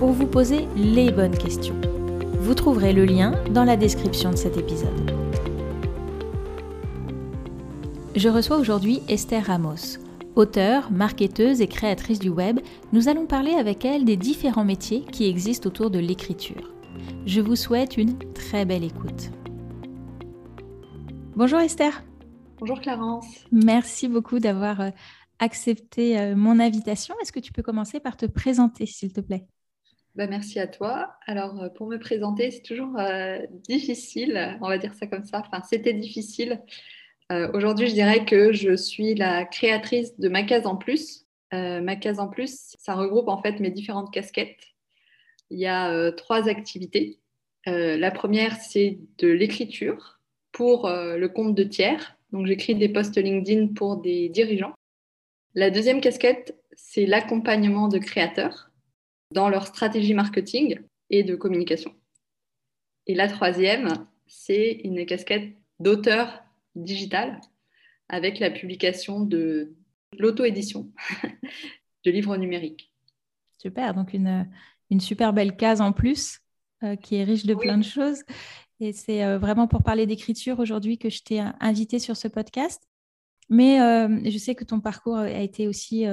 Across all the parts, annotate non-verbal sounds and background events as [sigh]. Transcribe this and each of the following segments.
pour vous poser les bonnes questions. Vous trouverez le lien dans la description de cet épisode. Je reçois aujourd'hui Esther Ramos. Auteure, marketeuse et créatrice du web, nous allons parler avec elle des différents métiers qui existent autour de l'écriture. Je vous souhaite une très belle écoute. Bonjour Esther. Bonjour Clarence. Merci beaucoup d'avoir euh, accepté euh, mon invitation. Est-ce que tu peux commencer par te présenter, s'il te plaît? Bah, merci à toi. Alors, euh, pour me présenter, c'est toujours euh, difficile, on va dire ça comme ça. Enfin, c'était difficile. Euh, aujourd'hui, je dirais que je suis la créatrice de Ma Case en Plus. Ma Case en Plus, ça regroupe en fait mes différentes casquettes. Il y a trois activités. la première, c'est de l'écriture pour le compte de tiers. Donc, j'écris des posts LinkedIn pour des dirigeants. La deuxième casquette, c'est l'accompagnement de créateurs dans leur stratégie marketing et de communication. Et la troisième, c'est une casquette d'auteur digital avec la publication de l'auto-édition [laughs] de livres numériques. Super, donc une, une, super belle case en plus euh, qui est riche de plein de choses. Et c'est euh, vraiment pour parler d'écriture aujourd'hui que je t'ai invité sur ce podcast. Mais euh, je sais que ton parcours a été aussi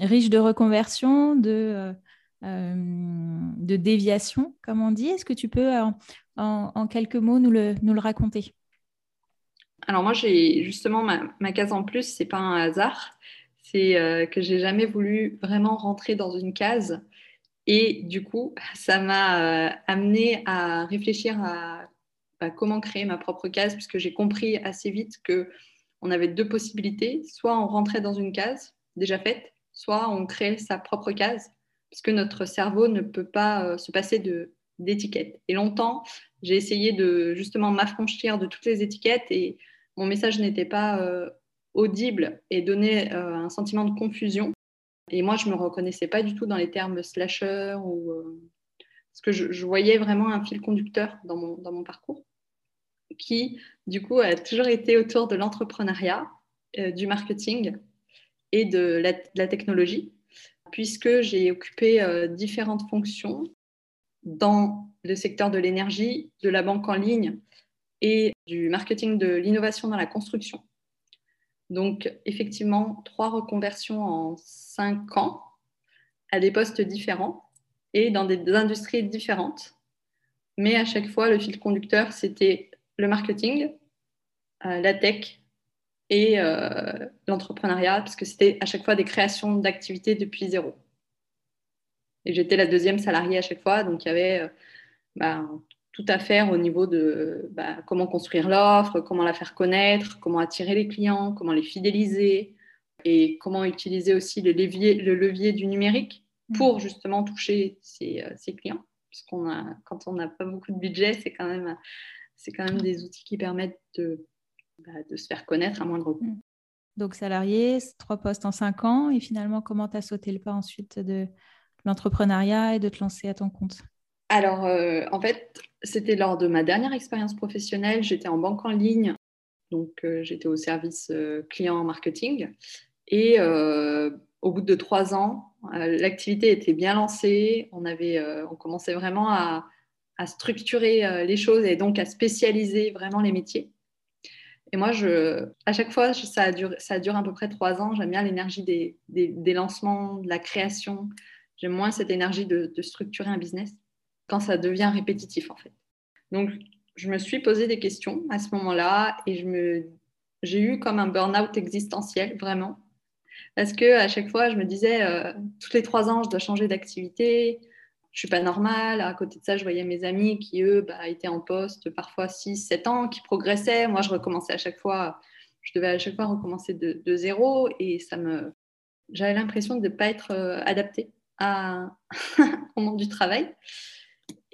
riche de reconversion, de de déviation, comme on dit. Est-ce que tu peux, en, quelques mots, nous le, nous le raconter? Alors moi, j'ai justement ma, case en plus, c'est pas un hasard. C'est euh, que j'ai jamais voulu vraiment rentrer dans une case. Et du coup, ça m'a euh, amené à réfléchir à, à, comment créer ma propre case, puisque j'ai compris assez vite que on avait deux possibilités. Soit on rentrait dans une case déjà faite, soit on créait sa propre case que notre cerveau ne peut pas euh, se passer d'étiquettes. Et longtemps, j'ai essayé de justement m'affranchir de toutes les étiquettes et mon message n'était pas euh, audible et donnait euh, un sentiment de confusion. Et moi, je ne me reconnaissais pas du tout dans les termes slasher ou parce que je, voyais vraiment un fil conducteur dans mon, dans mon parcours qui, du coup, a toujours été autour de l'entrepreneuriat, du marketing et de la technologie puisque j'ai occupé euh, différentes fonctions dans le secteur de l'énergie, de la banque en ligne et du marketing de l'innovation dans la construction. Donc, effectivement, trois reconversions en cinq ans à des postes différents et dans des industries différentes. Mais à chaque fois, le fil conducteur, c'était le marketing, euh, la tech et euh, l'entrepreneuriat, parce que c'était à chaque fois des créations d'activités depuis zéro. Et j'étais la deuxième salariée à chaque fois, donc il y avait euh, bah, tout à faire au niveau de bah, comment construire l'offre, comment la faire connaître, comment attirer les clients, comment les fidéliser et comment utiliser aussi le levier, le levier du numérique pour mmh. justement toucher ses, euh, clients. Puisqu'on a, quand on n'a pas beaucoup de budget, c'est quand, même, c'est quand même des outils qui permettent de bah, de se faire connaître à moindre coût. Mm. Donc salarié, trois postes en cinq ans, et finalement, comment tu as sauté le pas ensuite de l'entrepreneuriat et de te lancer à ton compte? Alors, euh, en fait, c'était lors de ma dernière expérience professionnelle, j'étais en banque en ligne, donc euh, j'étais au service euh, client marketing, et au bout de trois ans, l'activité était bien lancée, on, avait, on commençait vraiment à, à structurer les choses et donc à spécialiser vraiment les métiers. Et moi, je, à chaque fois, ça, dure, ça dure à peu près trois ans. J'aime bien l'énergie des, des, lancements, de la création. J'aime moins cette énergie de, structurer un business quand ça devient répétitif, en fait. Donc, je me suis posé des questions à ce moment-là et je me, j'ai eu comme un burn-out existentiel, vraiment. Parce que à chaque fois, je me disais, euh, tous les trois ans, je dois changer d'activité, je suis pas normale. À côté de ça, je voyais mes amis qui, eux, bah, étaient en poste parfois 6, 7 ans, qui progressaient. Moi, je recommençais à chaque fois, je devais à chaque fois recommencer de, zéro et ça me. J'avais l'impression de ne pas être euh, adaptée [laughs] au monde du travail.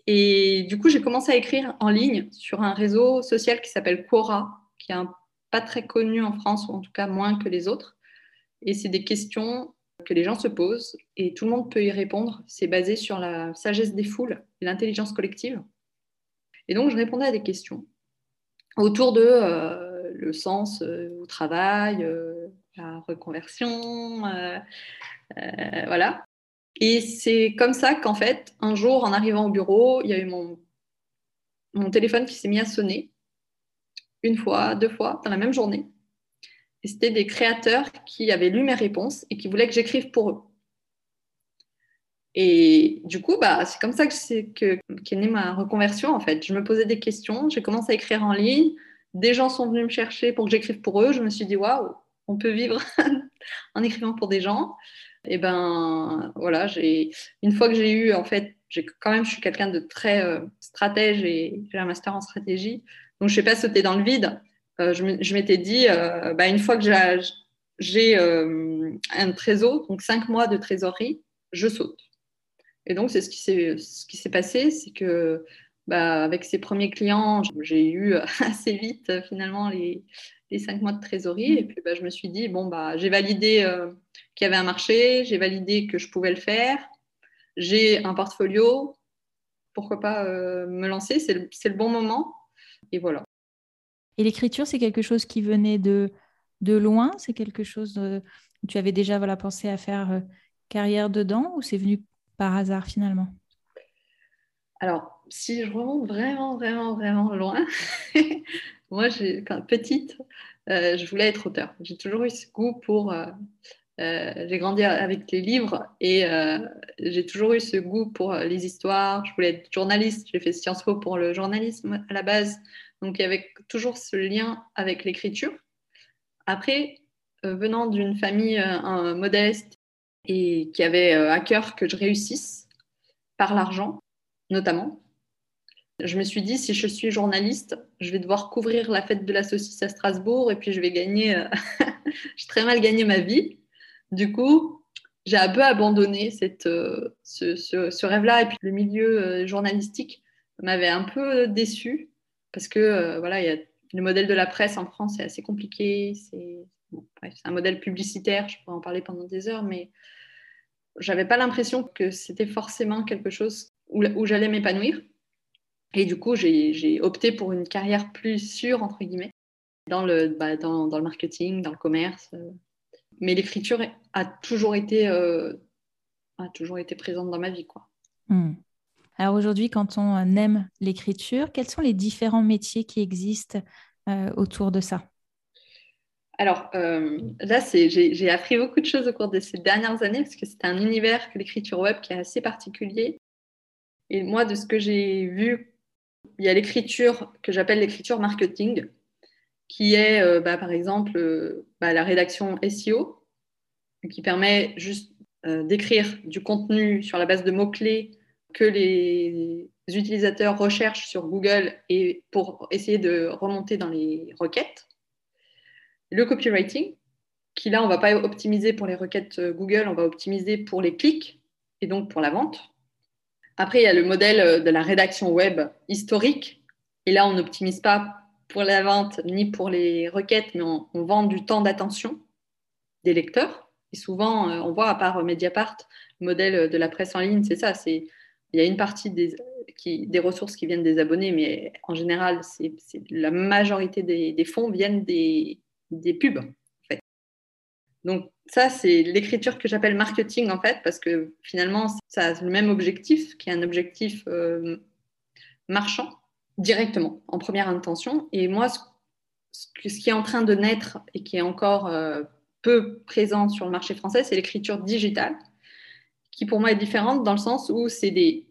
Et du coup, j'ai commencé à écrire en ligne sur un réseau social qui s'appelle Quora, qui est pas très connu en France, ou en tout cas moins que les autres. Et c'est des questions que les gens se posent et tout le monde peut y répondre. C'est basé sur la sagesse des foules et l'intelligence collective. Et donc, je répondais à des questions autour de euh, le sens euh, au travail, euh, la reconversion, voilà. Et c'est comme ça qu'en fait, un jour, en arrivant au bureau, il y a eu mon, mon téléphone qui s'est mis à sonner une fois, deux fois, dans la même journée. Et c'était des créateurs qui avaient lu mes réponses et qui voulaient que j'écrive pour eux. Et du coup, bah, c'est comme ça que que, qu'est née ma reconversion, en fait. Je me posais des questions, j'ai commencé à écrire en ligne. Des gens sont venus me chercher pour que j'écrive pour eux. Je me suis dit, waouh, on peut vivre [laughs] en écrivant pour des gens. Et ben voilà, j'ai une fois que j'ai eu, en fait, quand même, je suis quelqu'un de très euh, stratège et j'ai un master en stratégie. Donc, je ne sais pas sauter dans le vide. Euh, je m'étais dit, euh, bah, une fois que j'ai un trésor, donc cinq mois de trésorerie, je saute. Et donc, c'est ce qui s'est passé, c'est que bah, avec ces premiers clients, j'ai eu [laughs] assez vite finalement les, cinq mois de trésorerie. Et puis, bah, je me suis dit, bon, j'ai validé euh, qu'il y avait un marché, j'ai validé que je pouvais le faire, j'ai un portfolio, pourquoi pas euh, me lancer, c'est le, bon moment. Et voilà. Et l'écriture, c'est quelque chose qui venait de, de loin? C'est quelque chose de... tu avais déjà voilà, pensé à faire euh, carrière dedans ou c'est venu par hasard finalement? Alors, si je remonte vraiment, vraiment, vraiment loin, [laughs] moi, quand petite, euh, je voulais être auteur. J'ai toujours eu ce goût pour. Euh, euh, j'ai grandi avec les livres et j'ai toujours eu ce goût pour les histoires. Je voulais être journaliste. J'ai fait Sciences Po pour le journalisme à la base. Donc, il y avait toujours ce lien avec l'écriture. Après, venant d'une famille modeste et qui avait euh, à cœur que je réussisse par l'argent, notamment. Je me suis dit, si je suis journaliste, je vais devoir couvrir la fête de la saucisse à Strasbourg et puis je vais gagner, euh, [laughs] j'ai très mal gagné ma vie. Du coup, j'ai un peu abandonné cette, euh, ce, ce, rêve-là et puis le milieu journalistique m'avait un peu déçu parce que voilà, il y a le modèle de la presse en France est assez compliqué, c'est un modèle publicitaire, je pourrais en parler pendant des heures, mais j'avais pas l'impression que c'était forcément quelque chose où, j'allais m'épanouir. Et du coup, j'ai opté pour une carrière plus sûre, entre guillemets, dans le, bah, marketing, dans le commerce. Mais l'écriture a toujours été, euh, a toujours été présente dans ma vie. Quoi. Hmm. Alors aujourd'hui, quand on aime l'écriture, quels sont les différents métiers qui existent euh, autour de ça? Alors euh, là, j'ai appris beaucoup de choses au cours de ces dernières années parce que c'est un univers que l'écriture web qui est assez particulier. Et moi, de ce que j'ai vu, il y a l'écriture que j'appelle l'écriture marketing, qui est euh, bah, par exemple euh, bah, la rédaction SEO, qui permet juste d'écrire du contenu sur la base de mots-clés que les utilisateurs recherchent sur Google et pour essayer de remonter dans les requêtes le copywriting, qui là, on ne va pas optimiser pour les requêtes euh, Google, on va optimiser pour les clics et donc pour la vente. Après, il y a le modèle euh, de la rédaction web historique. Et là, on n'optimise pas pour la vente ni pour les requêtes, mais on, vend du temps d'attention des lecteurs. Et souvent, euh, on voit, à part Mediapart, le modèle de la presse en ligne, c'est ça. C'est, il y a une partie des, ressources qui viennent des abonnés, mais en général, la majorité des fonds viennent des, pubs. En fait. Donc ça, c'est l'écriture que j'appelle marketing en fait, parce que finalement, ça a le même objectif, qui est un objectif euh, marchand directement, en première intention. Et moi, ce, ce, qui est en train de naître et qui est encore euh, peu présent sur le marché français, c'est l'écriture digitale, qui pour moi est différente dans le sens où c'est des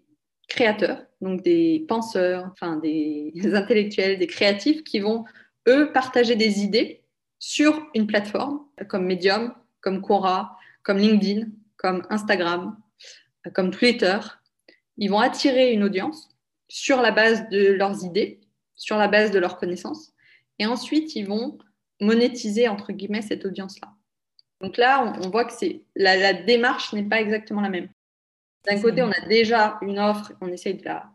créateurs, donc des penseurs, enfin des [laughs] intellectuels, des créatifs qui vont, eux, partager des idées sur une plateforme comme Medium, comme Quora, comme LinkedIn, comme Instagram, comme Twitter. Ils vont attirer une audience sur la base de leurs idées, sur la base de leurs connaissances, et ensuite ils vont monétiser entre guillemets cette audience-là. Donc là, on, voit que c'est la, la, démarche n'est pas exactement la même. D'un côté, on a déjà une offre, on essaye de la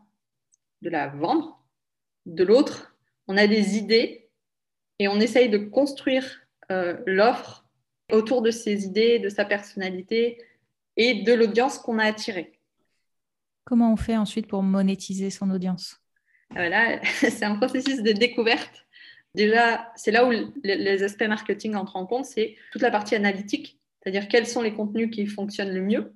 de la vendre. De l'autre, on a des idées et on essaye de construire euh, l'offre autour de ses idées, de sa personnalité et de l'audience qu'on a attirée. Comment on fait ensuite pour monétiser son audience? Voilà, [laughs] c'est un processus de découverte. Déjà, c'est là où les aspects marketing entrent en compte, c'est toute la partie analytique, c'est-à-dire quels sont les contenus qui fonctionnent le mieux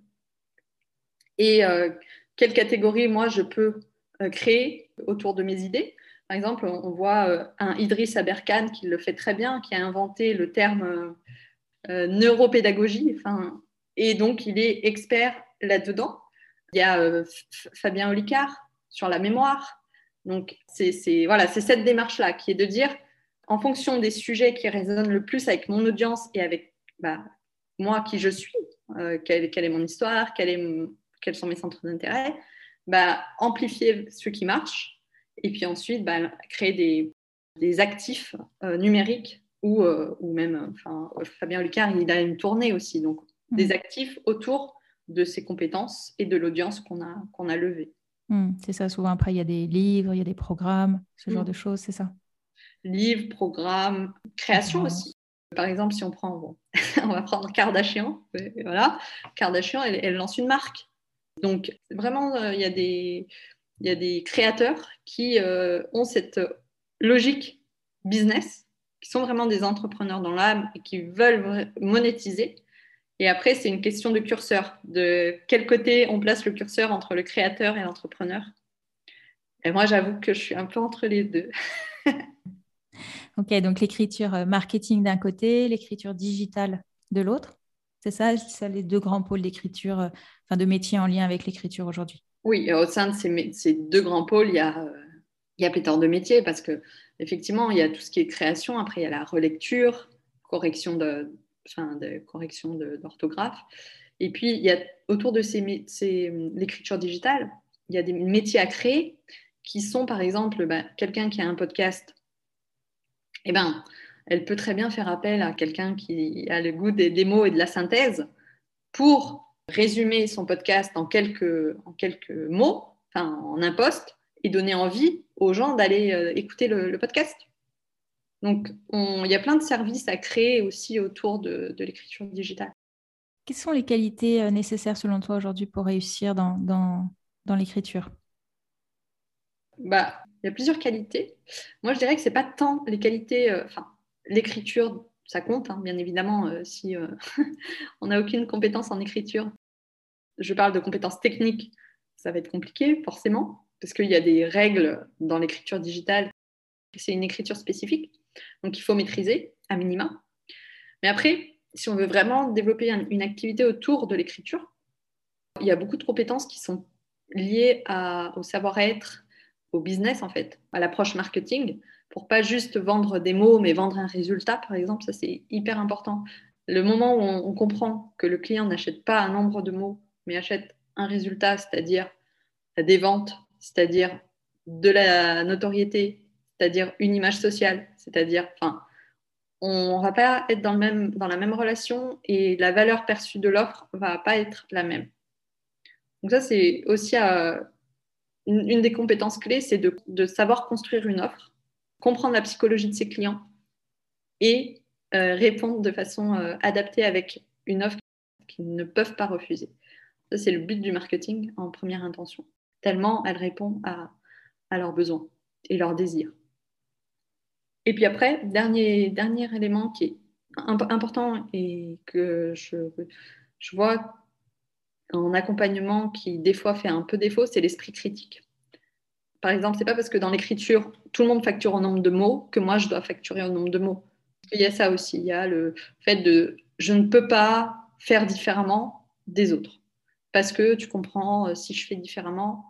et euh, quelle catégorie moi je peux euh, créer autour de mes idées. Par exemple, on voit euh, un Idriss Aberkan qui le fait très bien, qui a inventé le terme neuropédagogie, enfin, et donc il est expert là-dedans. Il y a euh, Fabien Olicard sur la mémoire. Donc, c'est voilà, cette démarche-là qui est de dire, en fonction des sujets qui résonnent le plus avec mon audience et avec bah, moi qui je suis, euh, quelle, est mon histoire, est, quels sont mes centres d'intérêt, bah, amplifier ce qui marche et puis ensuite bah, créer des, actifs euh, numériques ou, ou même, enfin, Fabien Olicard, il a une tournée aussi, donc des mmh. actifs autour de ses compétences et de l'audience qu'on a, qu'on a levée. Hmm, c'est ça, souvent après, il y a des livres, il y a des programmes, ce genre hmm. de choses, c'est ça? Livres, programmes, création aussi. Par exemple, si on prend, bon, [laughs] on va prendre Kardashian, voilà, Kardashian, elle, elle, lance une marque. Donc, vraiment, euh, il y, a des, y a des créateurs qui euh, ont cette logique business, qui sont vraiment des entrepreneurs dans l'âme et qui veulent monétiser et après, c'est une question de curseur, de quel côté on place le curseur entre le créateur et l'entrepreneur. Et moi, j'avoue que je suis un peu entre les deux. [laughs] ok, donc l'écriture euh, marketing d'un côté, l'écriture digitale de l'autre. C'est ça, ça les deux grands pôles d'écriture, euh, enfin de métiers en lien avec l'écriture aujourd'hui. Oui, au sein de ces, deux grands pôles, il y a, euh, il pléthore de métiers parce que effectivement, il y a tout ce qui est création. Après, il y a la relecture, correction de, enfin, correction d'orthographe. Et puis, il y a autour de ces, l'écriture digitale, il y a des métiers à créer qui sont, par exemple, bah, quelqu'un qui a un podcast, eh ben, elle peut très bien faire appel à quelqu'un qui a le goût des, mots et de la synthèse pour résumer son podcast en quelques, en quelques mots, enfin, en un post, et donner envie aux gens d'aller euh, écouter le podcast. Donc, il y a plein de services à créer aussi autour de, l'écriture digitale. Quelles sont les qualités euh, nécessaires selon toi aujourd'hui pour réussir dans, dans, l'écriture? Bah, Il y a plusieurs qualités. Moi, je dirais que ce n'est pas tant les qualités, euh, enfin, l'écriture, ça compte, hein, bien évidemment, euh, si [laughs] on n'a aucune compétence en écriture. Je parle de compétences techniques, ça va être compliqué, forcément, parce qu'il y a des règles dans l'écriture digitale. C'est une écriture spécifique. Donc, il faut maîtriser, à minima. Mais après, si on veut vraiment développer une activité autour de l'écriture, il y a beaucoup de compétences qui sont liées au savoir-être, au business, en fait, à l'approche marketing, pour pas juste vendre des mots, mais vendre un résultat, par exemple. Ça, c'est hyper important. Le moment où on, comprend que le client n'achète pas un nombre de mots, mais achète un résultat, c'est-à-dire des ventes, c'est-à-dire de la notoriété, c'est-à-dire une image sociale, c'est-à-dire, enfin, on ne va pas être dans, le même, dans la même relation et la valeur perçue de l'offre va pas être la même. Donc ça, c'est aussi euh, une, des compétences clés, c'est de, savoir construire une offre, comprendre la psychologie de ses clients et euh, répondre de façon euh, adaptée avec une offre qu'ils ne peuvent pas refuser. Ça, c'est le but du marketing en première intention, tellement elle répond à, à leurs besoins et leurs désirs. Et puis après, dernier, dernier élément qui est important et que je, je vois en accompagnement qui des fois fait un peu défaut, c'est l'esprit critique. Par exemple, c'est pas parce que dans l'écriture, tout le monde facture au nombre de mots que moi je dois facturer au nombre de mots. Il y a ça aussi, il y a le fait de je ne peux pas faire différemment des autres. Parce que tu comprends, euh, si je fais différemment,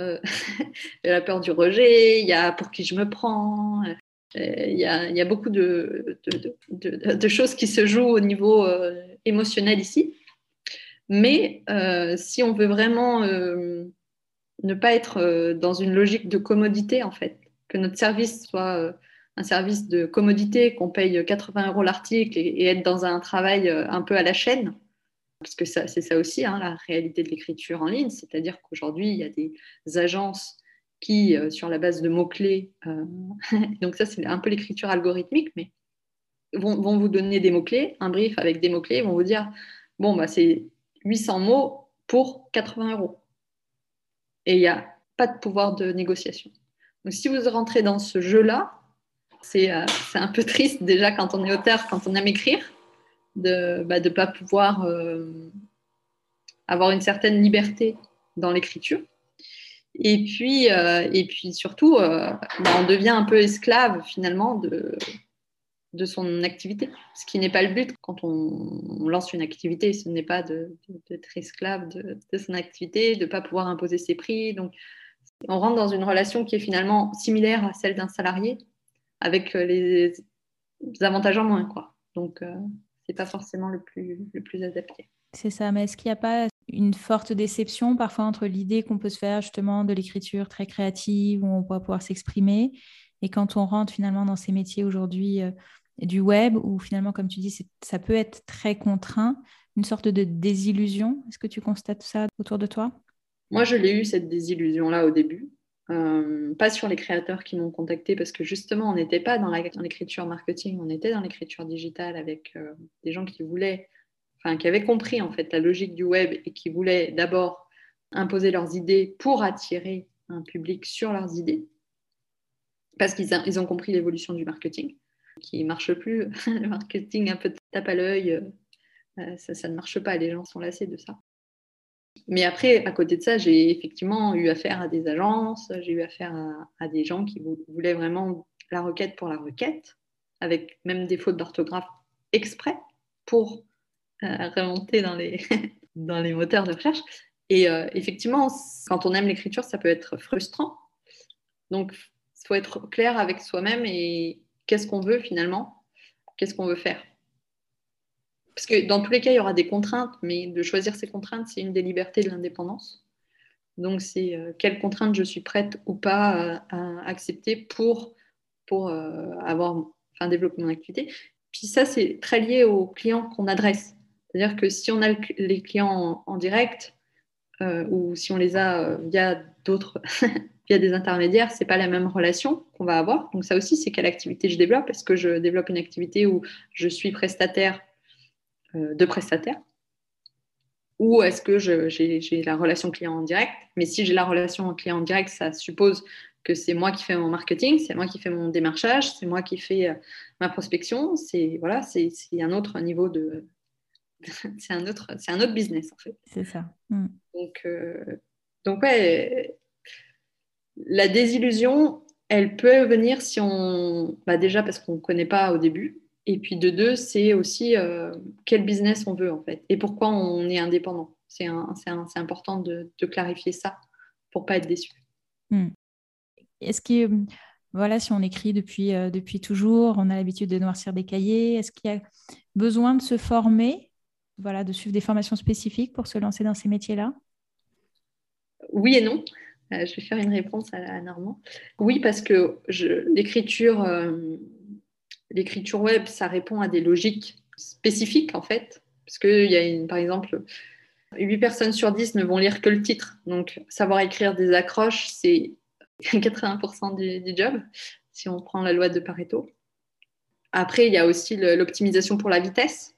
euh, [laughs] la peur du rejet, il y a pour qui je me prends, euh, il y, a, beaucoup de, choses qui se jouent au niveau euh, émotionnel ici. Mais euh, si on veut vraiment ne pas être dans une logique de commodité, en fait, que notre service soit un service de commodité, qu'on paye 80 euros l'article et, être dans un travail un peu à la chaîne, parce que c'est ça aussi hein, la réalité de l'écriture en ligne, c'est-à-dire qu'aujourd'hui, il y a des agences qui, sur la base de mots-clés, [laughs] donc ça c'est un peu l'écriture algorithmique, mais vont, vont, vous donner des mots-clés, un brief avec des mots-clés, vont vous dire, bon, bah, c'est 800 mots pour 80 euros. Et il n'y a pas de pouvoir de négociation. Donc si vous rentrez dans ce jeu-là, c'est un peu triste déjà quand on est auteur, quand on aime écrire, de ne bah, pas pouvoir avoir une certaine liberté dans l'écriture. Et puis, euh, et puis surtout, euh, bah, on devient un peu esclave finalement de, de son activité, ce qui n'est pas le but quand on, lance une activité. Ce n'est pas d'être esclave de, son activité, de ne pas pouvoir imposer ses prix. Donc, on rentre dans une relation qui est finalement similaire à celle d'un salarié, avec les, avantages en moins. Quoi. Donc, euh, ce n'est pas forcément le plus, le plus adapté. C'est ça, mais est-ce qu'il n'y a pas une forte déception parfois entre l'idée qu'on peut se faire justement de l'écriture très créative où on va pouvoir s'exprimer? Et quand on rentre finalement dans ces métiers aujourd'hui euh, du web où finalement comme tu dis ça peut être très contraint, une sorte de désillusion. Est-ce que tu constates ça autour de toi? Moi je l'ai eu cette désillusion là au début. Euh, pas sur les créateurs qui m'ont contacté parce que justement on n'était pas dans l'écriture marketing, on était dans l'écriture digitale avec euh, des gens qui voulaient qui avaient compris en fait la logique du web et qui voulaient d'abord imposer leurs idées pour attirer un public sur leurs idées, parce qu'ils ils ont compris l'évolution du marketing, qui marche plus. [laughs] le marketing un peu tape à l'œil, euh, ça, ne marche pas, les gens sont lassés de ça. Mais après, à côté de ça, j'ai effectivement eu affaire à des agences, j'ai eu affaire à, des gens qui voulaient vraiment la requête pour la requête, avec même des fautes d'orthographe exprès pour remonter dans les, [laughs] dans les moteurs de recherche. Et euh, effectivement, quand on aime l'écriture, ça peut être frustrant. Donc, il faut être clair avec soi-même et qu'est-ce qu'on veut finalement, qu'est-ce qu'on veut faire. Parce que dans tous les cas, il y aura des contraintes, mais de choisir ces contraintes, c'est une des libertés de l'indépendance. Donc, c'est euh, quelles contraintes je suis prête ou pas à, accepter pour, pour euh, avoir, enfin, développer mon activité. Puis ça, c'est très lié aux clients qu'on adresse. C'est-à-dire que si on a les clients en, direct euh, ou si on les a via d'autres, [laughs] via des intermédiaires, c'est pas la même relation qu'on va avoir. Donc ça aussi, c'est quelle activité je développe. Est-ce que je développe une activité où je suis prestataire euh, de prestataire? Ou est-ce que j'ai la relation client en direct? Mais si j'ai la relation client en direct, ça suppose que c'est moi qui fais mon marketing, c'est moi qui fais mon démarchage, c'est moi qui fais ma prospection. C'est voilà, c'est un autre niveau de, [laughs] c'est un autre, c'est un autre business en fait. C'est ça. Mm. Donc, euh, donc ouais, la désillusion, elle peut venir si on, bah déjà parce qu'on ne connaît pas au début, et puis de deux, c'est aussi euh, quel business on veut en fait, et pourquoi on est indépendant. C'est, important de, clarifier ça pour pas être déçu. Mm. Est-ce que voilà, si on écrit depuis, euh, depuis toujours, on a l'habitude de noircir des cahiers, est-ce qu'il y a besoin de se former voilà, de suivre des formations spécifiques pour se lancer dans ces métiers-là? Oui et non. Euh, je vais faire une réponse à, Normand. Oui, parce que l'écriture, euh, l'écriture web, ça répond à des logiques spécifiques, en fait. Parce qu'il y a, une, par exemple, 8 personnes sur 10 ne vont lire que le titre. Donc, savoir écrire des accroches, c'est [laughs] 80% du, du, job, si on prend la loi de Pareto. Après, il y a aussi l'optimisation pour la vitesse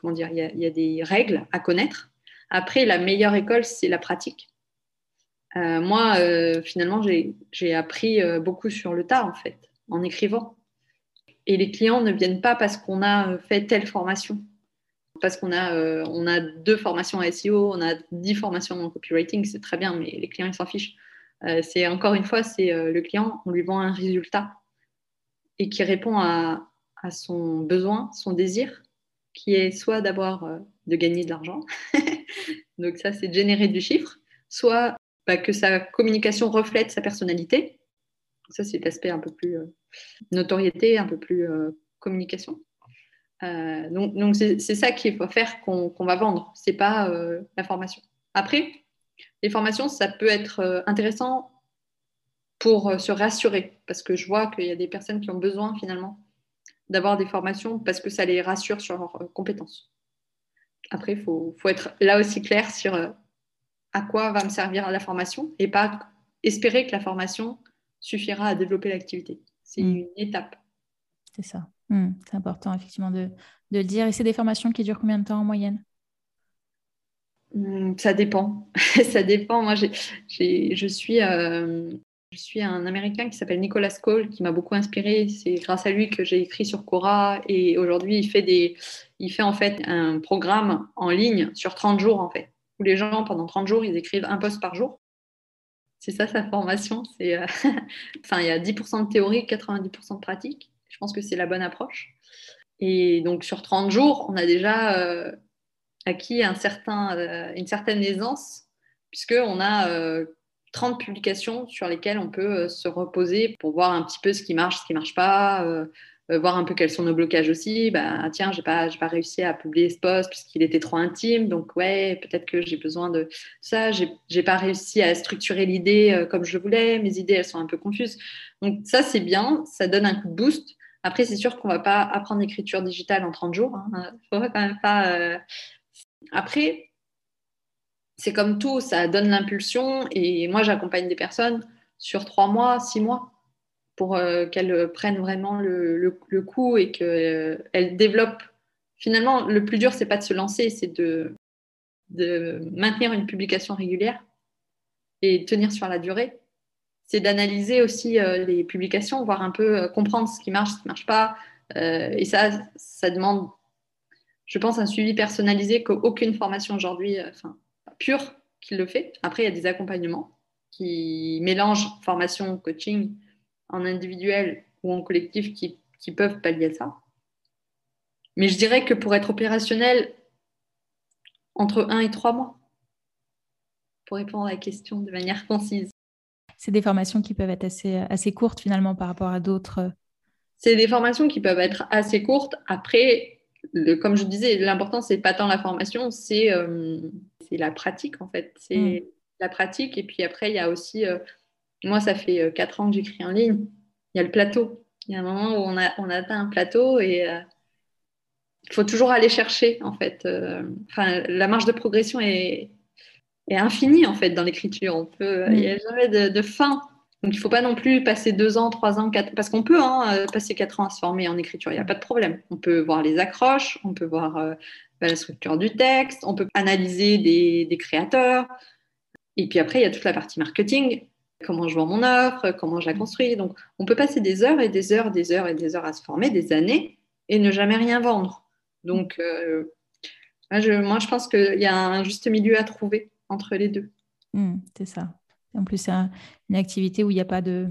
comment dire, il y, a, des règles à connaître. Après, la meilleure école, c'est la pratique. Euh, moi, euh, finalement, j'ai appris euh, beaucoup sur le tas, en fait, en écrivant. Et les clients ne viennent pas parce qu'on a fait telle formation, parce qu'on a, on a deux formations en SEO, on a dix formations en copywriting, c'est très bien, mais les clients, ils s'en fichent. c'est encore une fois, c'est le client, on lui vend un résultat et qui répond à, à son besoin, son désir, qui est soit d'avoir de gagner de l'argent, [laughs] donc ça c'est de générer du chiffre, soit bah, que sa communication reflète sa personnalité, ça c'est l'aspect un peu plus euh, notoriété, un peu plus euh, communication. donc donc c'est ça qu'il faut faire qu'on va vendre, c'est pas la formation. Après, les formations, ça peut être intéressant pour se rassurer, parce que je vois qu'il y a des personnes qui ont besoin finalement d'avoir des formations parce que ça les rassure sur leurs euh, compétences. Après, il faut, faut, être là aussi clair sur euh, à quoi va me servir la formation et pas espérer que la formation suffira à développer l'activité. C'est Mm. une étape. C'est ça. Hmm, c'est important, effectivement, de, de le dire. Et c'est des formations qui durent combien de temps en moyenne? Hmm, Ça dépend. [laughs] ça dépend. Moi, je, suis, euh, je suis un Américain qui s'appelle Nicolas Cole, qui m'a beaucoup inspiré. C'est grâce à lui que j'ai écrit sur Cora. Et aujourd'hui, il fait, des, il fait en fait un programme en ligne sur 30 jours, en fait, où les gens, pendant 30 jours, ils écrivent un post par jour. C'est ça sa formation. Euh, [laughs] enfin, il y a 10% de théorie, 90% de pratique. Je pense que c'est la bonne approche. Et donc, sur 30 jours, on a déjà euh, acquis euh, une certaine aisance, puisqu'on a euh, 30 publications sur lesquelles on peut se reposer pour voir un petit peu ce qui marche, ce qui ne marche pas, voir un peu quels sont nos blocages aussi. Bah, tiens, je n'ai pas, j'ai pas réussi à publier ce post puisqu'il était trop intime, donc ouais, peut-être que j'ai besoin de ça. J'ai j'ai pas réussi à structurer l'idée euh, comme je voulais, mes idées, elles sont un peu confuses. Donc ça, c'est bien, ça donne un coup de boost. Après, c'est sûr qu'on ne va pas apprendre l'écriture digitale en 30 jours. Hein. quand même pas... euh, après, c'est comme tout, ça donne l'impulsion. Et moi, j'accompagne des personnes sur trois mois, six mois, pour euh, qu'elles prennent vraiment le, coup et qu'elles euh, développent. Finalement, le plus dur, c'est pas de se lancer, c'est de, maintenir une publication régulière et tenir sur la durée. C'est d'analyser aussi euh, les publications, voir un peu, euh, comprendre ce qui marche, ce qui marche pas. Euh, et ça, ça demande je pense, un suivi personnalisé qu'aucune formation aujourd'hui, euh, enfin, pure, qui le fait. Après, il y a des accompagnements qui mélangent formation, coaching en individuel ou en collectif qui, qui peuvent pallier à ça. Mais je dirais que pour être opérationnel, entre un et trois mois, pour répondre à la question de manière concise. C'est des formations qui peuvent être assez, assez courtes finalement par rapport à d'autres. C'est des formations qui peuvent être assez courtes. Après, le, comme je disais, l'important, c'est pas tant la formation, c'est euh, la pratique, en fait. C'est mm. la pratique. Et puis après, il y a aussi, euh, moi, ça fait euh, quatre ans que j'écris en ligne. Il y a le plateau. Il y a un moment où on a, on atteint un plateau et il faut toujours aller chercher, en fait. Enfin, la marge de progression est, est infinie, en fait, dans l'écriture. On peut, mm. il n'y a jamais de, de fin. Donc, il ne faut pas non plus passer deux ans, trois ans, quatre parce qu'on peut hein, passer quatre ans à se former en écriture, il n'y a pas de problème. On peut voir les accroches, on peut voir euh, la structure du texte, on peut analyser des, des, créateurs. Et puis après, il y a toute la partie marketing, comment je vends mon offre, comment je la construis. Donc, on peut passer des heures et des heures, des heures et des heures à se former, des années, et ne jamais rien vendre. Donc, euh, moi, je, moi, je pense qu'il y a un juste milieu à trouver entre les deux. Mmh, c'est ça. En plus, c'est un, une activité où il n'y a pas de.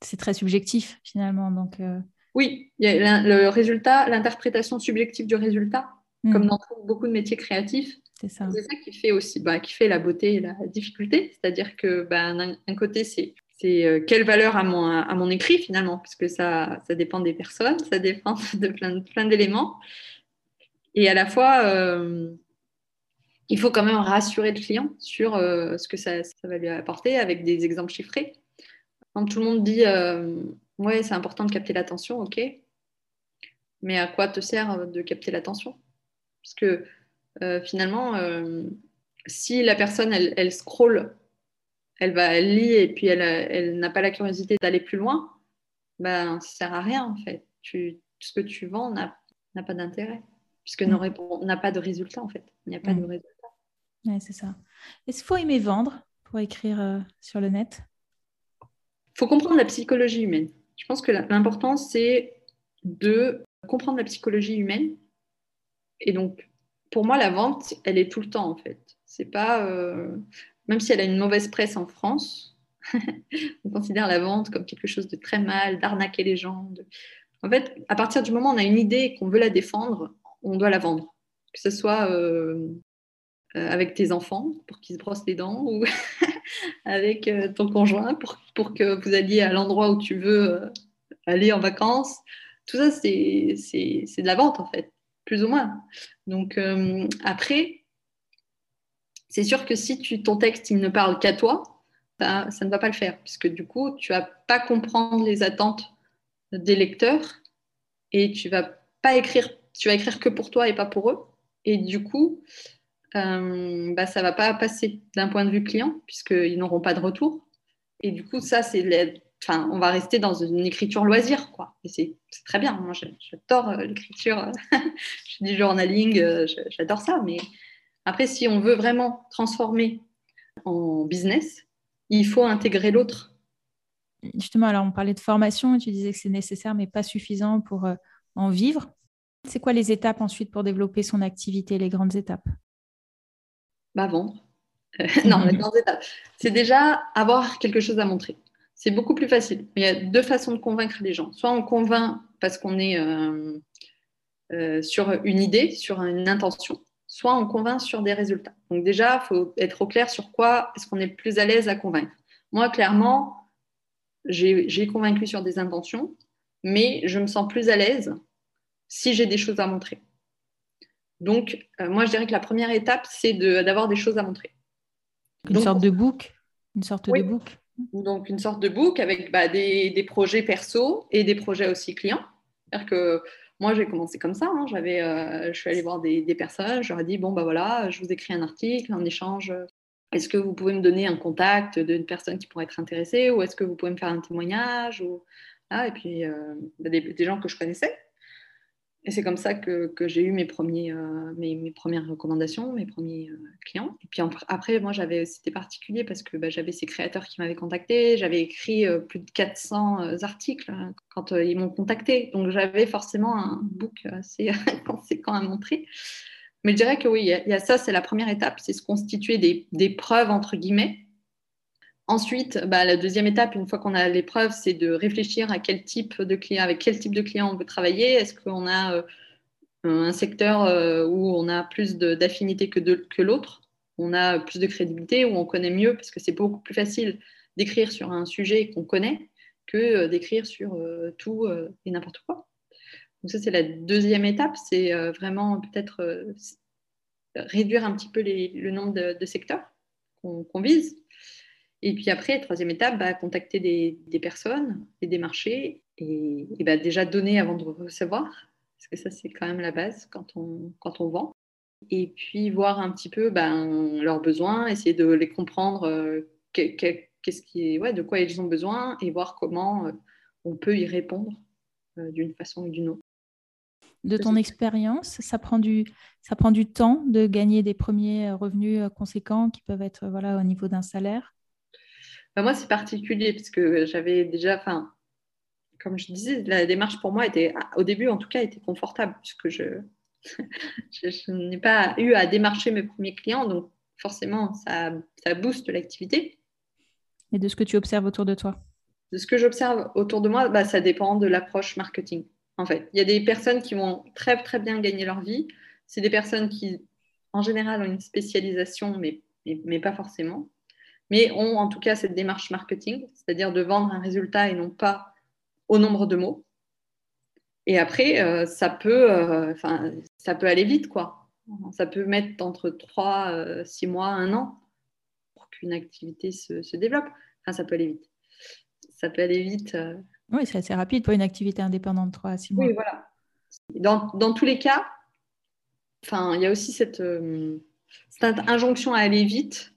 C'est très subjectif finalement. Donc, euh... Oui, il y a le résultat, l'interprétation subjective du résultat, mmh. comme dans beaucoup de métiers créatifs. C'est ça. Qui fait aussi, bah, qui fait la beauté et la difficulté. C'est-à-dire que bah, d'un côté, c'est c'est euh, quelle valeur à mon, à mon écrit finalement, parce que ça, ça dépend des personnes, ça dépend [laughs] de plein, plein d'éléments. Et à la fois, euh, il faut quand même rassurer le client sur euh, ce que ça, ça, va lui apporter avec des exemples chiffrés. Quand tout le monde dit euh, ouais, c'est important de capter l'attention, ok, mais à quoi te sert de capter l'attention? Parce que finalement, si la personne elle, elle scrolle, elle va elle lit et puis elle, elle n'a pas la curiosité d'aller plus loin, ben ça sert à rien en fait. Tu, ce que tu vends n'a pas d'intérêt puisque mmh. on n'a pas de résultat en fait. Il n'y a pas mmh. de résultat. Ouais, c'est ça. Est-ce qu'il faut aimer vendre pour écrire euh, sur le net? Il faut comprendre la psychologie humaine. Je pense que l'important, c'est de comprendre la psychologie humaine. Et donc, pour moi, la vente, elle est tout le temps, en fait. C'est pas... Euh... Même si elle a une mauvaise presse en France, [laughs] on considère la vente comme quelque chose de très mal, d'arnaquer les gens. En fait, à partir du moment où on a une idée et qu'on veut la défendre, on doit la vendre. Que ce soit euh, avec tes enfants pour qu'ils se brossent les dents ou [laughs] avec euh, ton conjoint pour, pour, que vous alliez à l'endroit où tu veux euh, aller en vacances. Tout ça, c'est de la vente en fait, plus ou moins. Donc euh, après, c'est sûr que si tu, ton texte il ne parle qu'à toi, ça, ça, ne va pas le faire, puisque du coup, tu vas pas comprendre les attentes des lecteurs et tu vas pas écrire, tu vas écrire que pour toi et pas pour eux. Et du coup, euh, bah, ça ne va pas passer d'un point de vue client, puisqu'ils n'auront pas de retour. Et du coup, ça, c'est enfin, on va rester dans une écriture loisir, quoi. Et c'est très bien. Moi, j'adore euh, l'écriture. [laughs] je fais du journaling, euh, j'adore ça. Mais après, si on veut vraiment transformer en business, il faut intégrer l'autre. Justement, alors on parlait de formation, tu disais que c'est nécessaire, mais pas suffisant pour euh, en vivre. C'est quoi les étapes ensuite pour développer son activité, les grandes étapes? Bah, Vendre. [laughs] non, les grandes [laughs] étapes. C'est déjà avoir quelque chose à montrer. C'est beaucoup plus facile. Il y a deux façons de convaincre les gens. Soit on convainc parce qu'on est euh, euh, sur une idée, sur une intention, soit on convainc sur des résultats. Donc déjà, il faut être au clair sur quoi est-ce qu'on est le plus à l'aise à convaincre. Moi, clairement, j'ai convaincu sur des intentions, mais je me sens plus à l'aise si j'ai des choses à montrer. Donc, euh, moi, je dirais que la première étape, c'est d'avoir des choses à montrer. Une sorte de book? Une sorte de book? Donc, une sorte de book avec bah, des, des, projets perso et des projets aussi clients. C'est-à-dire que moi, j'ai commencé comme ça. Hein. J'avais, euh, je suis allée voir des, personnes. Je leur ai dit bon, bah voilà, je vous écris un article, en échange. Est-ce que vous pouvez me donner un contact d'une personne qui pourrait être intéressée ou est-ce que vous pouvez me faire un témoignage ou... ah, Et puis, euh, bah, des, gens que je connaissais. Et c'est comme ça que, que j'ai eu mes, premiers, euh, mes, mes, premières recommandations, mes premiers euh, clients. Et puis après, moi, c'était particulier parce que bah, j'avais ces créateurs qui m'avaient contacté. J'avais écrit euh, plus de 400 articles hein, quand ils m'ont contacté. Donc, j'avais forcément un book assez [laughs] conséquent à montrer. Mais je dirais que oui, il y, a ça, c'est la première étape, c'est se constituer des, des preuves, entre guillemets, Ensuite, bah, la deuxième étape, une fois qu'on a l'épreuve, c'est de réfléchir à quel type de client, avec quel type de client on veut travailler. Est-ce qu'on a euh, un secteur euh, où on a plus d'affinité que, que l'autre? On a plus de crédibilité, où on connaît mieux, parce que c'est beaucoup plus facile d'écrire sur un sujet qu'on connaît que euh, d'écrire sur tout et n'importe quoi. Donc ça, c'est la deuxième étape, c'est vraiment peut-être réduire un petit peu le nombre de, secteurs qu'on vise et puis après, troisième étape, bah, contacter des, personnes et des marchés et, bah, déjà donner avant de recevoir, parce que ça c'est quand même la base quand on, quand on vend. Et puis voir un petit peu ben, leurs besoins, essayer de les comprendre, euh, qu'est-ce qui est, ouais, de quoi ils ont besoin et voir comment euh, on peut y répondre euh, d'une façon ou d'une autre. De ton expérience, ça prend, du, ça prend du temps de gagner des premiers revenus conséquents qui peuvent être voilà, au niveau d'un salaire? Bah, moi, c'est particulier parce que j'avais déjà, enfin, comme je disais, la démarche pour moi était, au début en tout cas, était confortable puisque [laughs] je, je, n'ai pas eu à démarcher mes premiers clients, donc forcément, ça, ça booste l'activité. Et de ce que tu observes autour de toi? De ce que j'observe autour de moi, bah, ça dépend de l'approche marketing. En fait, il y a des personnes qui vont très très bien gagner leur vie. C'est des personnes qui, en général, ont une spécialisation, mais, mais, mais pas forcément mais ont en tout cas cette démarche marketing, c'est-à-dire de vendre un résultat et non pas au nombre de mots. Et après, euh, ça, peut, euh, ça peut aller vite, quoi. Ça peut mettre entre 3, 6 euh, mois, 1 an pour qu'une activité se, développe. Enfin, ça peut aller vite. Ça peut aller vite. Oui, c'est assez rapide pour une activité indépendante, 3 à 6 mois. Oui, voilà. Dans, dans tous les cas, il y a aussi cette, cette injonction à aller vite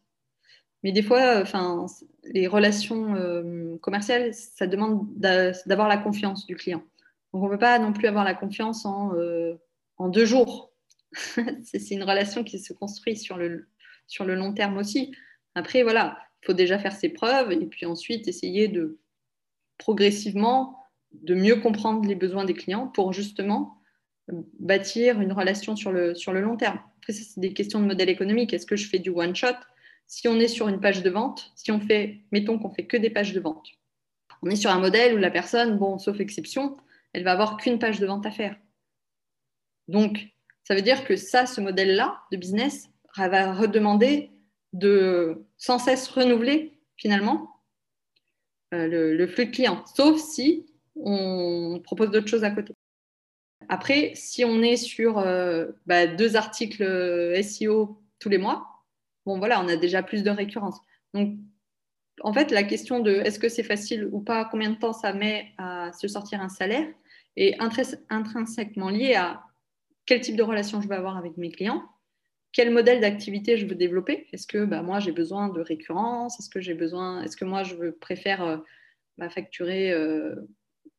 mais des fois, enfin, les relations euh, commerciales, ça demande d'avoir la confiance du client. Donc, on ne peut pas non plus avoir la confiance en, euh, deux jours. [laughs] c'est une relation qui se construit sur le, sur le long terme aussi. Après, voilà, il faut déjà faire ses preuves et puis ensuite essayer de progressivement de mieux comprendre les besoins des clients pour justement bâtir une relation sur le, sur le long terme. Après, c'est des questions de modèle économique. Est-ce que je fais du one-shot si on est sur une page de vente, si on fait, mettons qu'on fait que des pages de vente, on est sur un modèle où la personne, bon, sauf exception, elle va avoir qu'une page de vente à faire. Donc, ça veut dire que ça, ce modèle-là de business va redemander de sans cesse renouveler finalement euh, le, flux de clients, sauf si on propose d'autres choses à côté. Après, si on est sur euh, bah, deux articles euh, SEO tous les mois, bon voilà, on a déjà plus de récurrence. Donc, en fait, la question de est-ce que c'est facile ou pas, combien de temps ça met à se sortir un salaire, est intrinsèquement liée à quel type de relation je vais avoir avec mes clients, quel modèle d'activité je veux développer. Est-ce que bah, moi j'ai besoin de récurrence? Est-ce que j'ai besoin Est-ce que moi je veux, préfère euh, bah, facturer euh,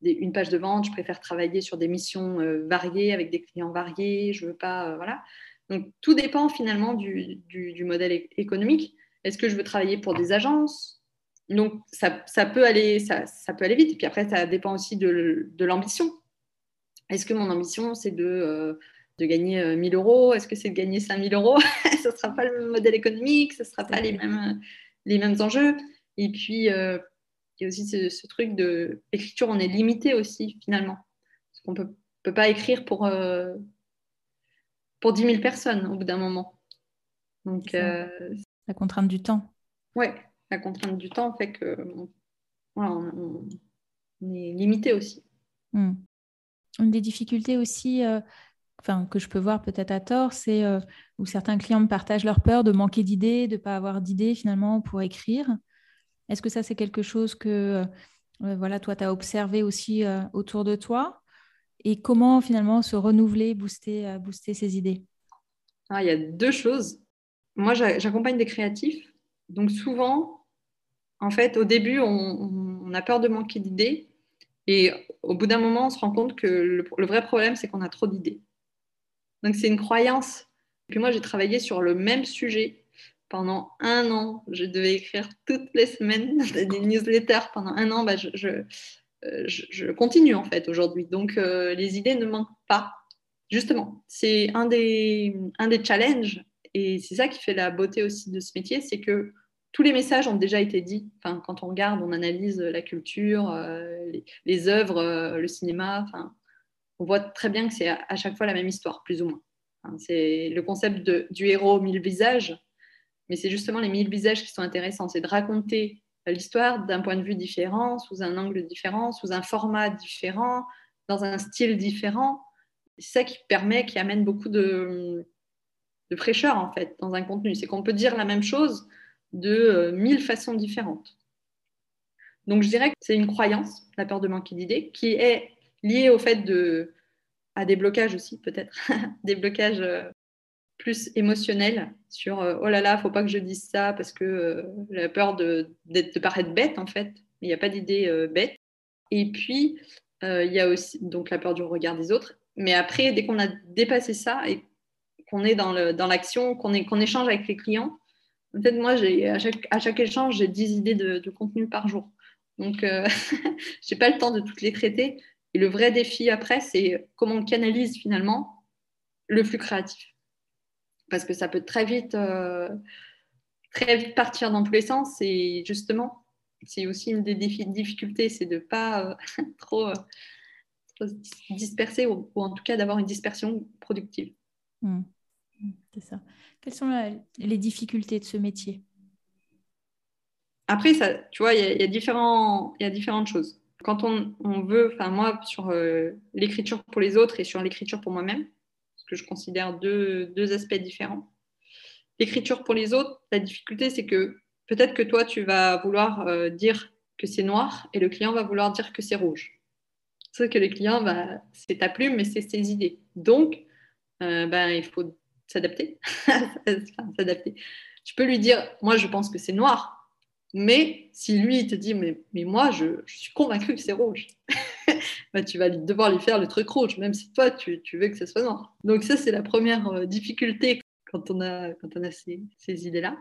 une page de vente? Je préfère travailler sur des missions euh, variées avec des clients variés? Je veux pas voilà. Donc tout dépend finalement du, modèle économique. Est-ce que je veux travailler pour des agences? Donc ça, peut aller ça, peut aller vite. Et puis après ça dépend aussi de, de l'ambition. Est-ce que mon ambition c'est de de gagner 1000 euh, euros? Est-ce que c'est de gagner 5000 euros? [laughs] Ce ne sera pas le même modèle économique, ce ne sera pas les mêmes, les mêmes enjeux. Et puis, euh, il y a aussi ce, truc de l'écriture, on est limité aussi finalement. Parce qu'on ne peut, pas écrire pour, euh, pour 10 000 personnes au bout d'un moment. Donc, la contrainte du temps. Oui, la contrainte du temps fait que on, est limité aussi. Hmm. Une des difficultés aussi, enfin, que je peux voir peut-être à tort, c'est euh, où certains clients me partagent leur peur de manquer d'idées, de ne pas avoir d'idées finalement pour écrire. Est-ce que ça, c'est quelque chose que euh, voilà, toi, tu as observé aussi euh, autour de toi? Et comment finalement se renouveler, booster, booster ces idées? Ah, Il y a deux choses. Moi, j'accompagne des créatifs. Donc souvent, en fait, au début, on, a peur de manquer d'idées. Et au bout d'un moment, on se rend compte que le vrai problème, c'est qu'on a trop d'idées. Donc c'est une croyance. Et puis moi, j'ai travaillé sur le même sujet pendant un an. Je devais écrire toutes les semaines [laughs] des newsletters pendant un an. Bah, je, continue en fait aujourd'hui. Donc euh, les idées ne manquent pas. Justement, c'est un des, un des challenges et c'est ça qui fait la beauté aussi de ce métier, c'est que tous les messages ont déjà été dits. Enfin, quand on regarde, on analyse la culture, euh, les, œuvres, euh, le cinéma. Enfin, on voit très bien que c'est à, chaque fois la même histoire, plus ou moins. c'est le concept du héros mille visages, mais c'est justement les mille visages qui sont intéressants. C'est de raconter l'histoire d'un point de vue différent, sous un angle différent, sous un format différent, dans un style différent. C'est ça qui permet, qui amène beaucoup de, fraîcheur en fait dans un contenu. C'est qu'on peut dire la même chose de euh, mille façons différentes. Donc je dirais que c'est une croyance, la peur de manquer d'idées, qui est lié au fait de, à des blocages aussi, peut-être, [laughs] des blocages euh, plus émotionnels sur euh, oh là là, faut pas que je dise ça parce que euh, j'ai peur de, de, paraître bête en fait. Il n'y a pas d'idée bête. Et puis, il y a aussi donc la peur du regard des autres. Mais après, dès qu'on a dépassé ça et qu'on est dans l'action, dans qu'on qu'on échange avec les clients, en fait, moi, à chaque, à chaque échange, j'ai 10 idées de, contenu par jour. Donc, [laughs] je n'ai pas le temps de toutes les traiter. Et le vrai défi après, c'est comment on canalise finalement le flux créatif. Parce que ça peut très vite, euh, très vite partir dans tous les sens. Et justement, c'est aussi une des difficultés, c'est de ne pas euh, [laughs] trop, disperser ou, en tout cas d'avoir une dispersion productive. Mmh. C'est ça. Quelles sont les difficultés de ce métier? Après, ça, tu vois, il y, y, y, a différentes choses quand on, veut, enfin moi, sur euh, l'écriture pour les autres et sur l'écriture pour moi-même, que je considère deux, aspects différents. L'écriture pour les autres, la difficulté, c'est que peut-être que toi, tu vas vouloir euh, dire que c'est noir et le client va vouloir dire que c'est rouge. C'est que le client, va, c'est ta plume, mais c'est ses idées. Donc, euh, ben, il faut [laughs] s'adapter. Tu peux lui dire, moi, je pense que c'est noir, mais si lui, il te dit, mais, mais moi, je, suis convaincu que c'est rouge, [laughs] tu vas devoir lui faire le truc rouge, même si toi, tu, veux que ce soit noir. Donc ça, c'est la première euh, difficulté quand on a, quand on a ces, idées-là.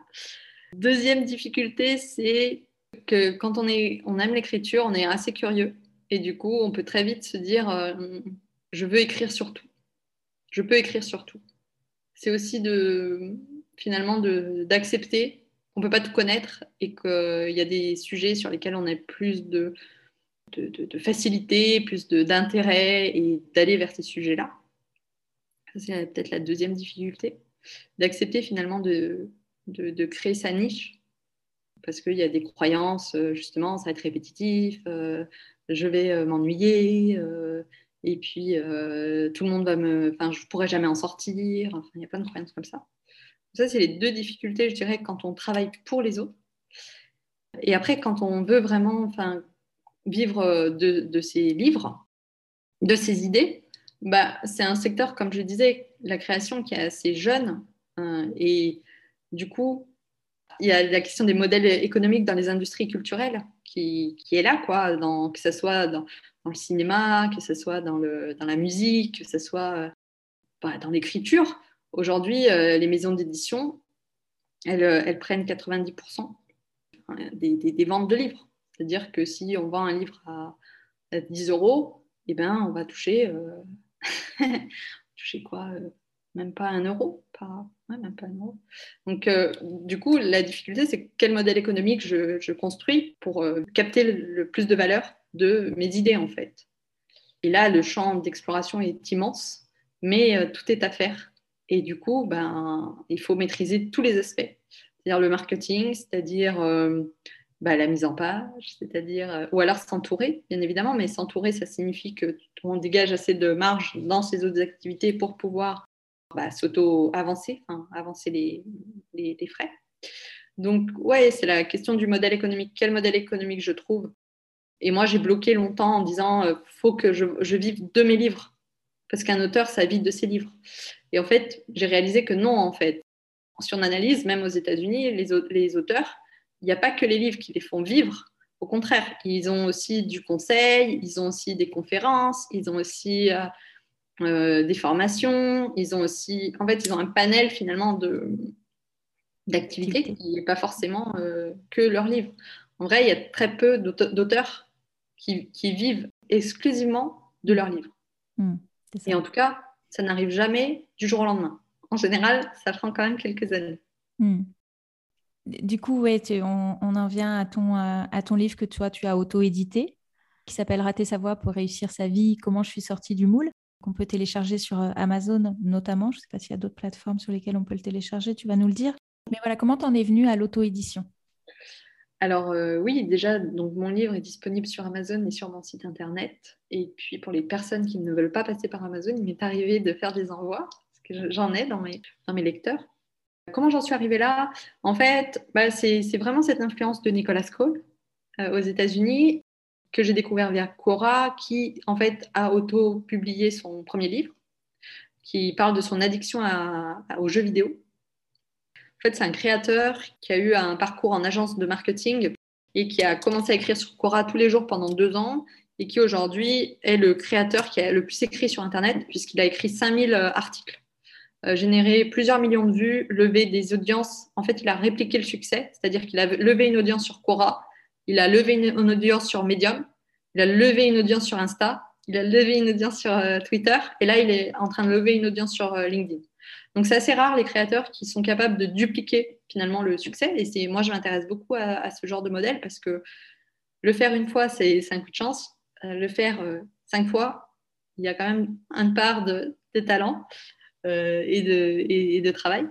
Deuxième difficulté, c'est que quand on, est, on aime l'écriture, on est assez curieux. Et du coup, on peut très vite se dire, euh, je veux écrire sur tout. Je peux écrire sur tout. C'est aussi de, finalement d'accepter on ne peut pas tout connaître et qu'il y a des sujets sur lesquels on a plus de, de, facilité, plus d'intérêt et d'aller vers ces sujets-là. C'est peut-être la deuxième difficulté, d'accepter finalement de, de, créer sa niche parce qu'il y a des croyances, euh, justement, ça va être répétitif, euh, je vais euh, m'ennuyer, et puis tout le monde va me. Enfin, je ne pourrai jamais en sortir. Enfin, il y a plein de croyances comme ça. Ça, c'est les deux difficultés, je dirais, quand on travaille pour les autres. Et après, quand on veut vraiment enfin, vivre de, de ces livres, de ces idées, bah, c'est un secteur, comme je disais, la création qui est assez jeune. et du coup, il y a la question des modèles économiques dans les industries culturelles qui, qui est là, quoi, dans, que ce soit dans, le cinéma, que ce soit dans, le, dans la musique, que ce soit bah, dans l'écriture. Aujourd'hui, euh, les maisons d'édition, elles, euh, prennent 90% des, des, des, ventes de livres. C'est-à-dire que si on vend un livre à, à 10 euros, eh ben, on va toucher, euh, [laughs] toucher quoi même pas un euro, pas, même pas un euro. Donc, euh, du coup, la difficulté, c'est quel modèle économique je, je construis pour euh, capter le, le, plus de valeur de mes idées, en fait. Et là, le champ d'exploration est immense, mais euh, tout est à faire. Et du coup, ben, il faut maîtriser tous les aspects, c'est-à-dire le marketing, c'est-à-dire bah, la mise en page, c'est-à-dire, ou alors s'entourer, bien évidemment, mais s'entourer, ça signifie que on dégage assez de marge dans ses autres activités pour pouvoir bah, s'auto-avancer, avancer les, les, les, frais. Donc, ouais, c'est la question du modèle économique. Quel modèle économique je trouve? Et moi, j'ai bloqué longtemps en disant, euh, faut que je, je, vive de mes livres. Parce qu'un auteur, ça vit de ses livres. Et en fait, j'ai réalisé que non, en fait. Si on analyse, même aux États-Unis, les, les auteurs, il n'y a pas que les livres qui les font vivre. Au contraire, ils ont aussi du conseil, ils ont aussi des conférences, ils ont aussi... Euh, euh, des formations. Ils ont aussi, en fait, ils ont un panel finalement de d'activités qui n'est pas forcément euh, que leurs livres. En vrai, il y a très peu d'auteurs qui, qui, vivent exclusivement de leurs livres. Mmh, Et en tout cas, ça n'arrive jamais du jour au lendemain. En général, ça prend quand même quelques années. Mmh. Du coup, on, en vient à ton, à, ton livre que toi, tu as auto-édité, qui s'appelle Rater sa voix pour réussir sa vie, comment je suis sortie du moule qu'on peut télécharger sur euh, Amazon notamment. Je ne sais pas s'il y a d'autres plateformes sur lesquelles on peut le télécharger, tu vas nous le dire. Mais voilà, comment t'en es venu à l'auto-édition? Alors euh, oui, déjà, mon livre est disponible sur Amazon et sur mon site internet. Et puis pour les personnes qui ne veulent pas passer par Amazon, il m'est arrivé de faire des envois, parce que j'en ai dans mes lecteurs. Comment j'en suis arrivée là? En fait, bah, c'est vraiment cette influence de Nicolas Cole euh, aux États-Unis que j'ai découvert via Cora, qui en fait a auto-publié son premier livre, qui parle de son addiction aux jeux vidéo. En fait, c'est un créateur qui a eu un parcours en agence de marketing et qui a commencé à écrire sur Cora tous les jours pendant deux ans et qui aujourd'hui est le créateur qui a le plus écrit sur Internet puisqu'il a écrit 5000 articles, euh, généré plusieurs millions de vues, levé des audiences. En fait, il a répliqué le succès, c'est-à-dire qu'il a levé une audience sur Cora il a levé une, audience sur Medium, il a levé une audience sur Insta, il a levé une audience sur euh, Twitter, et là, il est en train de lever une audience sur euh, LinkedIn. Donc, c'est assez rare les créateurs qui sont capables de dupliquer finalement le succès. Et moi, je m'intéresse beaucoup à, ce genre de modèle parce que le faire une fois, c'est un coup de chance. Euh, le faire euh, cinq fois, il y a quand même une part de, de talent euh, et, de, et, de, travail.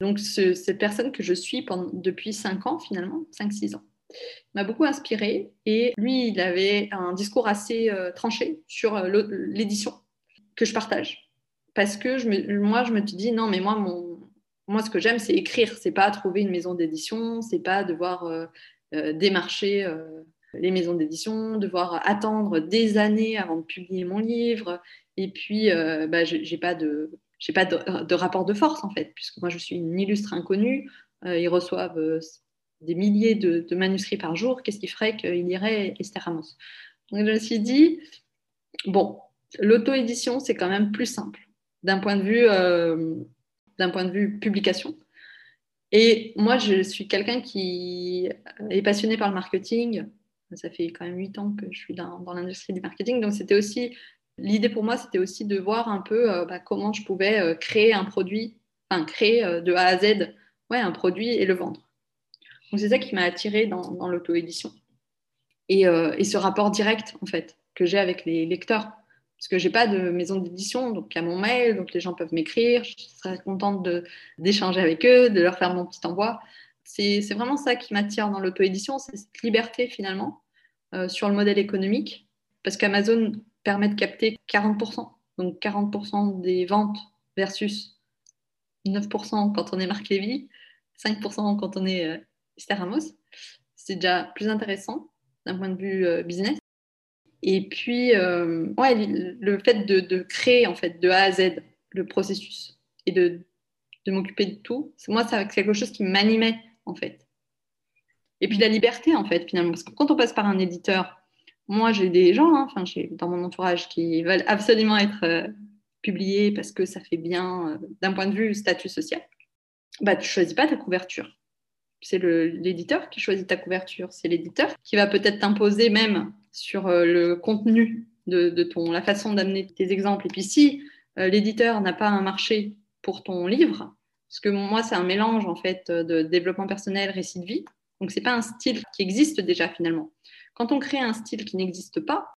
Donc, ce, cette personne que je suis depuis cinq ans, finalement, cinq, six ans, m'a beaucoup inspiré. Et lui, il avait un discours assez euh, tranché sur euh, l'édition que je partage. Parce que moi, je me suis dit, non, mais moi, mon, moi ce que j'aime, c'est écrire. C'est pas trouver une maison d'édition, c'est pas devoir euh, euh démarcher euh, les maisons d'édition, devoir attendre des années avant de publier mon livre. Et puis, euh, bah, j'ai pas de j'ai pas de, rapport de force en fait, puisque moi je suis une illustre inconnue. ils reçoivent des milliers de, manuscrits par jour, qu'est-ce qui ferait qu'il irait Esther Amos Donc je me suis dit, bon, l'auto-édition, c'est quand même plus simple d'un point, de vue, euh, point de vue publication. Et moi, je suis quelqu'un qui est passionné par le marketing. Ça fait quand même huit ans que je suis dans, dans l'industrie du marketing. Donc, c'était aussi, l'idée pour moi, c'était aussi de voir un peu euh, bah, comment je pouvais euh, créer un produit, enfin, créer euh, de A à Z ouais, un produit et le vendre. Donc c'est ça qui m'a attirée dans, l'auto-édition. Et, et, ce rapport direct, en fait, que j'ai avec les lecteurs. Parce que je n'ai pas de maison d'édition, donc il y a mon mail, donc les gens peuvent m'écrire. Je serais contente d'échanger avec eux, de leur faire mon petit envoi. C'est vraiment ça qui m'attire dans l'auto-édition, c'est cette liberté finalement sur le modèle économique. Parce qu'Amazon permet de capter 40%, donc 40% des ventes versus 9% quand on est Marc Lévy, 5% quand on est euh, Esther Ramos. C'est déjà plus intéressant d'un point de vue euh, business. Et puis, euh, ouais, le fait de, de, créer en fait de A à Z le processus et de, de m'occuper de tout. Moi, c'est quelque chose qui m'animait, en fait. Et puis la liberté, en fait, finalement. Parce que quand on passe par un éditeur, moi, j'ai des gens, hein, enfin, dans mon entourage qui veulent absolument être euh, publiés parce que ça fait bien euh, d'un point de vue statut social. Bah, tu choisis pas ta couverture. C'est l'éditeur qui choisit ta couverture. C'est l'éditeur qui va peut-être t'imposer même sur euh, le contenu de, de, ton, la façon d'amener tes exemples. Et puis si l'éditeur n'a pas un marché pour ton livre, parce que moi, c'est un mélange en fait de développement personnel, récit de vie, donc, ce n'est pas un style qui existe déjà finalement. Quand on crée un style qui n'existe pas,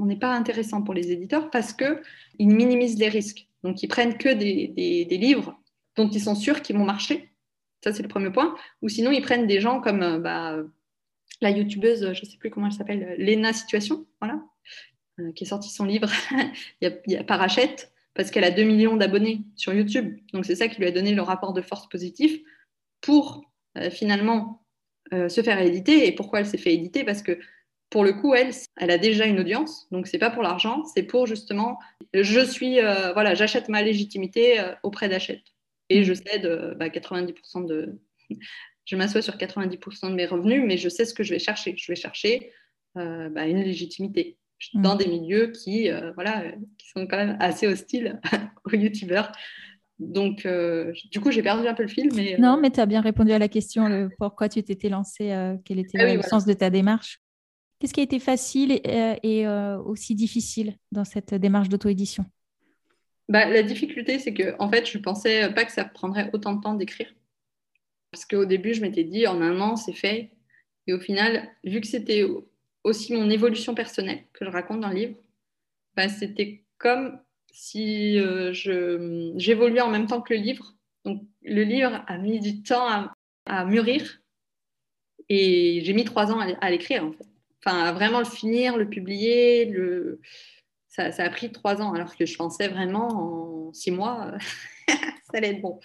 on n'est pas intéressant pour les éditeurs parce qu'ils minimisent les risques. Donc, ils prennent que des, livres dont ils sont sûrs qu'ils vont marcher. Ça, c'est le premier point. Ou sinon, ils prennent des gens comme euh, bah, la youtubeuse, je ne sais plus comment elle s'appelle, Lena Situation, euh, qui a sorti son livre [laughs] il, y a, parce qu'elle a 2 millions d'abonnés sur YouTube. Donc, c'est ça qui lui a donné le rapport de force positif pour euh, finalement euh, se faire éditer. Et pourquoi elle s'est fait éditer? Parce que pour le coup, elle, elle a déjà une audience, donc c'est pas pour l'argent, c'est pour justement, je suis, euh, voilà, j'achète ma légitimité euh, auprès d'achète et je cède bah, 90% de, [laughs] je m'assois sur 90% de mes revenus, mais je sais ce que je vais chercher. Je vais chercher bah, une légitimité dans mm. des milieux qui, voilà, qui sont quand même assez hostiles [laughs] aux youtubeurs. Donc, euh, du coup, j'ai perdu un peu le fil. Mais, euh, Non, mais tu as bien répondu à la question pourquoi tu t'étais lancé, euh, quel était ah le sens de ta démarche. Qu'est-ce qui a été facile et, aussi difficile dans cette démarche d'auto-édition? Bah, La difficulté, c'est que en fait, je ne pensais pas que ça prendrait autant de temps d'écrire. Parce qu'au début, je m'étais dit, en un an, c'est fait. Et au final, vu que c'était aussi mon évolution personnelle que je raconte dans le livre, bah, c'était comme si euh, j'évoluais en même temps que le livre. Donc, le livre a mis du temps à, mûrir et j'ai mis trois ans à, l'écrire. Enfin, à vraiment le finir, le publier, ça, a pris trois ans, alors que je pensais vraiment en six mois, [laughs] ça allait être bon.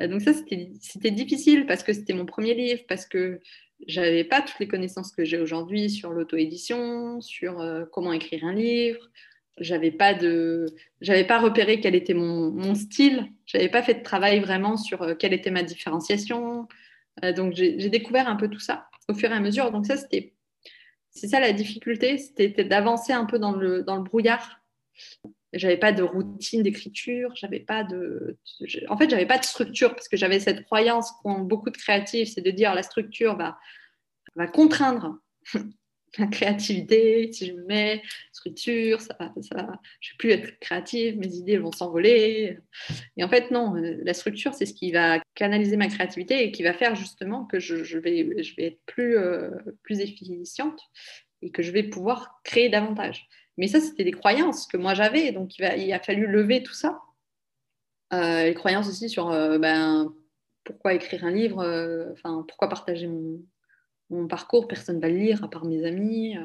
Euh, donc ça, c'était difficile parce que c'était mon premier livre, parce que j'avais pas toutes les connaissances que j'ai aujourd'hui sur l'auto-édition, sur euh, comment écrire un livre, j'avais pas de j'avais pas repéré quel était mon, mon style. J'avais pas fait de travail vraiment sur euh, quelle était ma différenciation. Euh, donc j'ai découvert un peu tout ça au fur et à mesure. Donc ça c'était c'est ça la difficulté c'était d'avancer un peu dans le dans le brouillard. J'avais pas de routine d'écriture j'avais pas de en fait j'avais pas de structure parce que j'avais cette croyance qu'ont beaucoup de créatifs c'est de dire la structure va va contraindre la créativité, si je me mets structure, ça, ça, je ne vais plus être créative, mes idées vont s'envoler. Et en fait, non, euh, la structure, c'est ce qui va canaliser ma créativité et qui va faire justement que je, vais, je vais être plus, euh, plus efficiente et que je vais pouvoir créer davantage. Mais ça, c'était des croyances que moi j'avais, donc il, va, a fallu lever tout ça. Euh, les croyances aussi sur ben, pourquoi écrire un livre, pourquoi partager mon, mon parcours, personne ne va le lire à part mes amis.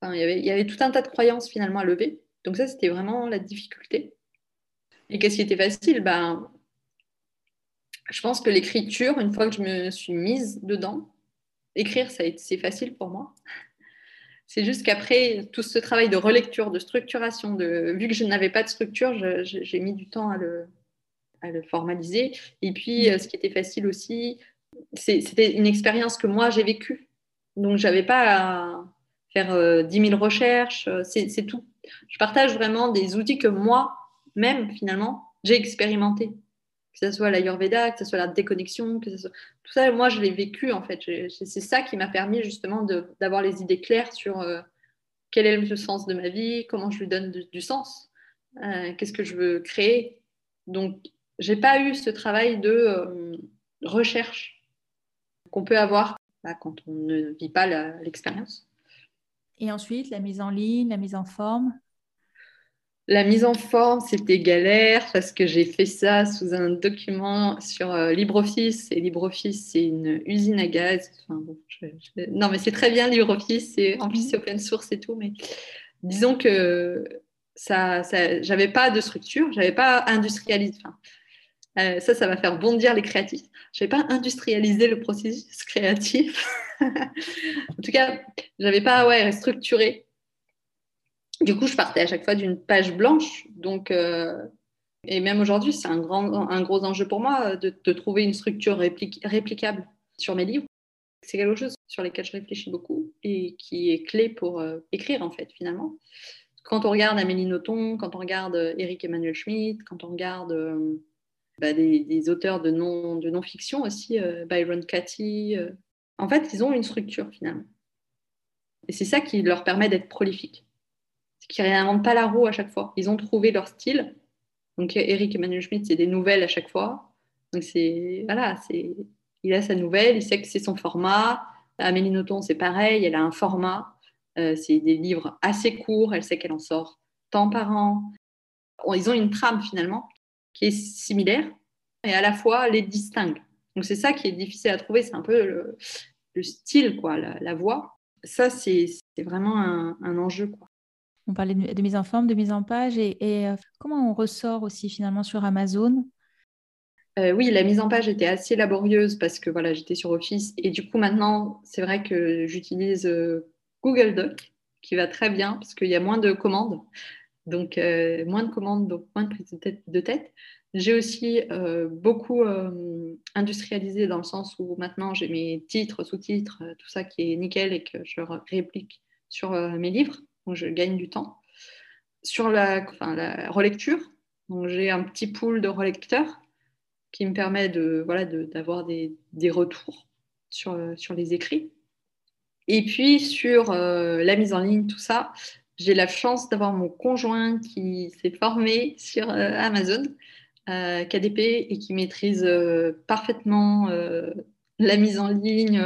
Enfin, il, y avait, tout un tas de croyances finalement à lever. Donc ça, c'était vraiment la difficulté. Et qu'est-ce qui était facile? Ben, Je pense que l'écriture, une fois que je me suis mise dedans, écrire, c'est facile pour moi. C'est juste qu'après tout ce travail de relecture, de structuration, de, vu que je n'avais pas de structure, j'ai mis du temps à le, à le formaliser. Et puis, mmh. ce qui était facile aussi, c'était une expérience que moi j'ai vécue. Donc, j'avais pas à faire euh, dix 10 000 recherches, euh, c'est tout. Je partage vraiment des outils que moi-même, finalement, j'ai expérimenté. Que ce soit l'Ayurveda, que ce soit la déconnexion, que ce soit... tout ça, moi, je l'ai vécu en fait. C'est ça qui m'a permis justement d'avoir les idées claires sur euh, quel est le sens de ma vie, comment je lui donne du sens, qu'est-ce que je veux créer. Donc, j'ai pas eu ce travail de recherche qu'on peut avoir bah, quand on ne vit pas l'expérience. Et ensuite, la mise en ligne, la mise en forme? La mise en forme, c'était galère parce que j'ai fait ça sous un document sur euh, LibreOffice. Et LibreOffice, c'est une usine à gaz. Non, mais c'est très bien LibreOffice. En plus, c'est open source et tout. Mais disons que ça, ça j'avais pas de structure, j'avais pas industrialisé. Euh, ça, ça va faire bondir les créatifs. Je n'avais pas industrialisé le processus créatif. [laughs] en tout cas, je n'avais pas ouais, structuré. Du coup, je partais à chaque fois d'une page blanche. Donc, euh, Et même aujourd'hui, c'est un, grand, un gros enjeu pour moi de, trouver une structure réplicable sur mes livres. C'est quelque chose sur lequel je réfléchis beaucoup et qui est clé pour euh, écrire, en fait, finalement. Quand on regarde Amélie Nothomb, quand on regarde Eric Emmanuel Schmitt, quand on regarde euh, bah, des, auteurs de non-fiction de non aussi, euh, Byron Katie, en fait, ils ont une structure, finalement. Et c'est ça qui leur permet d'être prolifiques. C'est qu'ils réinventent pas la roue à chaque fois. Ils ont trouvé leur style. Donc, Eric Emmanuel Schmitt, c'est des nouvelles à chaque fois. Donc, c'est. Voilà, c'est. Il a sa nouvelle, il sait que c'est son format. Amélie Nothomb, c'est pareil, elle a un format. Euh, c'est des livres assez courts, elle sait qu'elle en sort tant par an. Ils ont une trame finalement qui est similaire et à la fois les distingue. Donc c'est ça qui est difficile à trouver, c'est un peu le, style, quoi, la voix ça, c'est vraiment un, enjeu. Quoi. On parlait de, mise en forme, de mise en page, et, euh, comment on ressort aussi finalement sur Amazon? Euh, oui, la mise en page était assez laborieuse parce que voilà, j'étais sur Office et du coup maintenant, c'est vrai que j'utilise euh, Google Doc qui va très bien parce qu'il y a moins de commandes, donc moins de commandes, donc moins de prise de tête. J'ai aussi euh, beaucoup euh, industrialisé dans le sens où maintenant j'ai mes titres, sous-titres, euh, tout ça qui est nickel et que je réplique sur mes livres, donc je gagne du temps. Sur la, la relecture, j'ai un petit pool de relecteurs qui me permet de, voilà, d'avoir des, des, retours sur, sur les écrits. Et puis sur la mise en ligne, tout ça, j'ai la chance d'avoir mon conjoint qui s'est formé sur Amazon euh, KDP et qui maîtrise euh, parfaitement euh, la mise en ligne,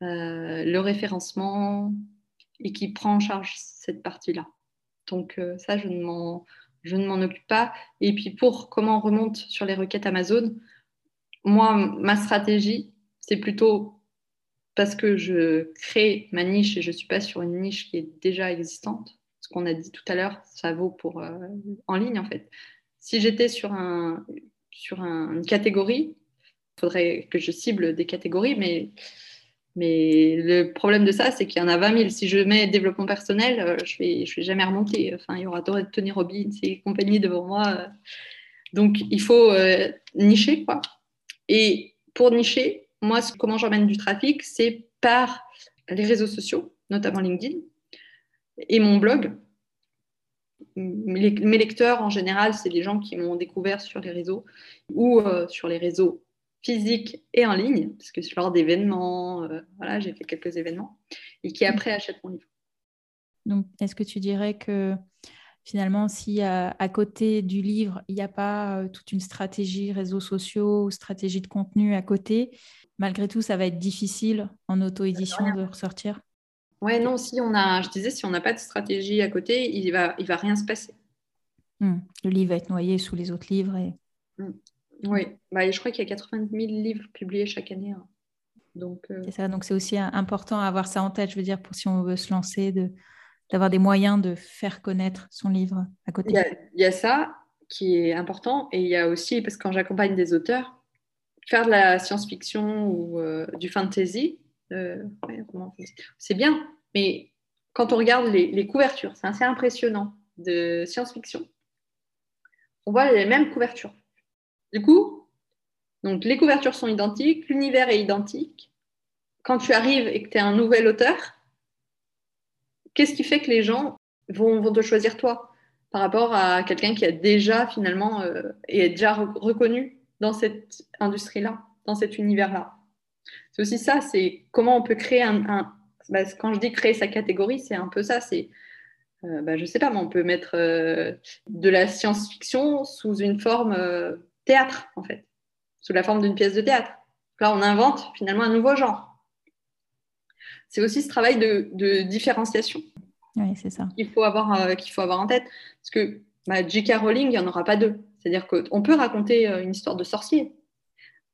le référencement et qui prend en charge cette partie-là. Donc ça, je ne m'en je ne m'en occupe pas. Et puis pour comment on remonte sur les requêtes Amazon, moi, ma stratégie, c'est plutôt parce que je crée ma niche et je ne suis pas sur une niche qui est déjà existante. Ce qu'on a dit tout à l'heure, ça vaut pour en ligne en fait si j'étais sur, un, sur une catégorie, il faudrait que je cible des catégories, mais, mais le problème de ça, c'est qu'il y en a 20 000. Si je mets développement personnel, euh, je ne vais, je vais jamais remonter. Enfin, il y aura Tony Robbins et compagnie devant moi. Donc, il faut euh, nicher, quoi. Et pour nicher, moi, comment j'emmène du trafic, c'est par les réseaux sociaux, notamment LinkedIn, et mon blog, mes lecteurs, en général, c'est des gens qui m'ont découvert sur les réseaux ou euh, sur les réseaux physiques et en ligne, parce que lors d'événements, euh, voilà, j'ai fait quelques événements, et qui après achètent mon livre. Donc, est-ce que tu dirais que finalement, si à, côté du livre, il n'y a pas euh, toute une stratégie réseaux sociaux ou stratégie de contenu à côté, malgré tout, ça va être difficile en auto-édition de ressortir Ouais, non, si on a, je disais, si on n'a pas de stratégie à côté, il va, il va rien se passer. Hmm. Le livre va être noyé sous les autres livres. Et... Hmm. Oui, bah, je crois qu'il y a 90 000 livres publiés chaque année. Hein. Donc, euh, C'est ça, donc c'est aussi important à avoir ça en tête, je veux dire, pour si on veut se lancer, de, d'avoir des moyens de faire connaître son livre à côté. Il y, a, ça qui est important, et il y a aussi, parce que quand j'accompagne des auteurs, faire de la science-fiction ou euh, du fantasy, euh, c'est bien, mais quand on regarde les, couvertures, c'est assez impressionnant de science-fiction. On voit les mêmes couvertures. Du coup, donc les couvertures sont identiques, l'univers est identique. Quand tu arrives et que tu es un nouvel auteur, qu'est-ce qui fait que les gens vont, te choisir toi par rapport à quelqu'un qui a déjà finalement euh, est déjà reconnu? Dans cette industrie-là, dans cet univers-là c'est aussi ça, c'est comment on peut créer un... Bah, quand je dis créer sa catégorie, c'est un peu ça, c'est... Euh, bah, je sais pas, mais on peut mettre euh, de la science-fiction sous une forme euh, théâtre, en fait, sous la forme d'une pièce de théâtre. Là, on invente finalement un nouveau genre. C'est aussi ce travail de, différenciation. Oui, c'est ça. Qu'il faut, avoir, qu'il faut avoir en tête. Parce que bah, J.K. Rowling, il n'y en aura pas deux. C'est-à-dire qu'on peut raconter une histoire de sorcier,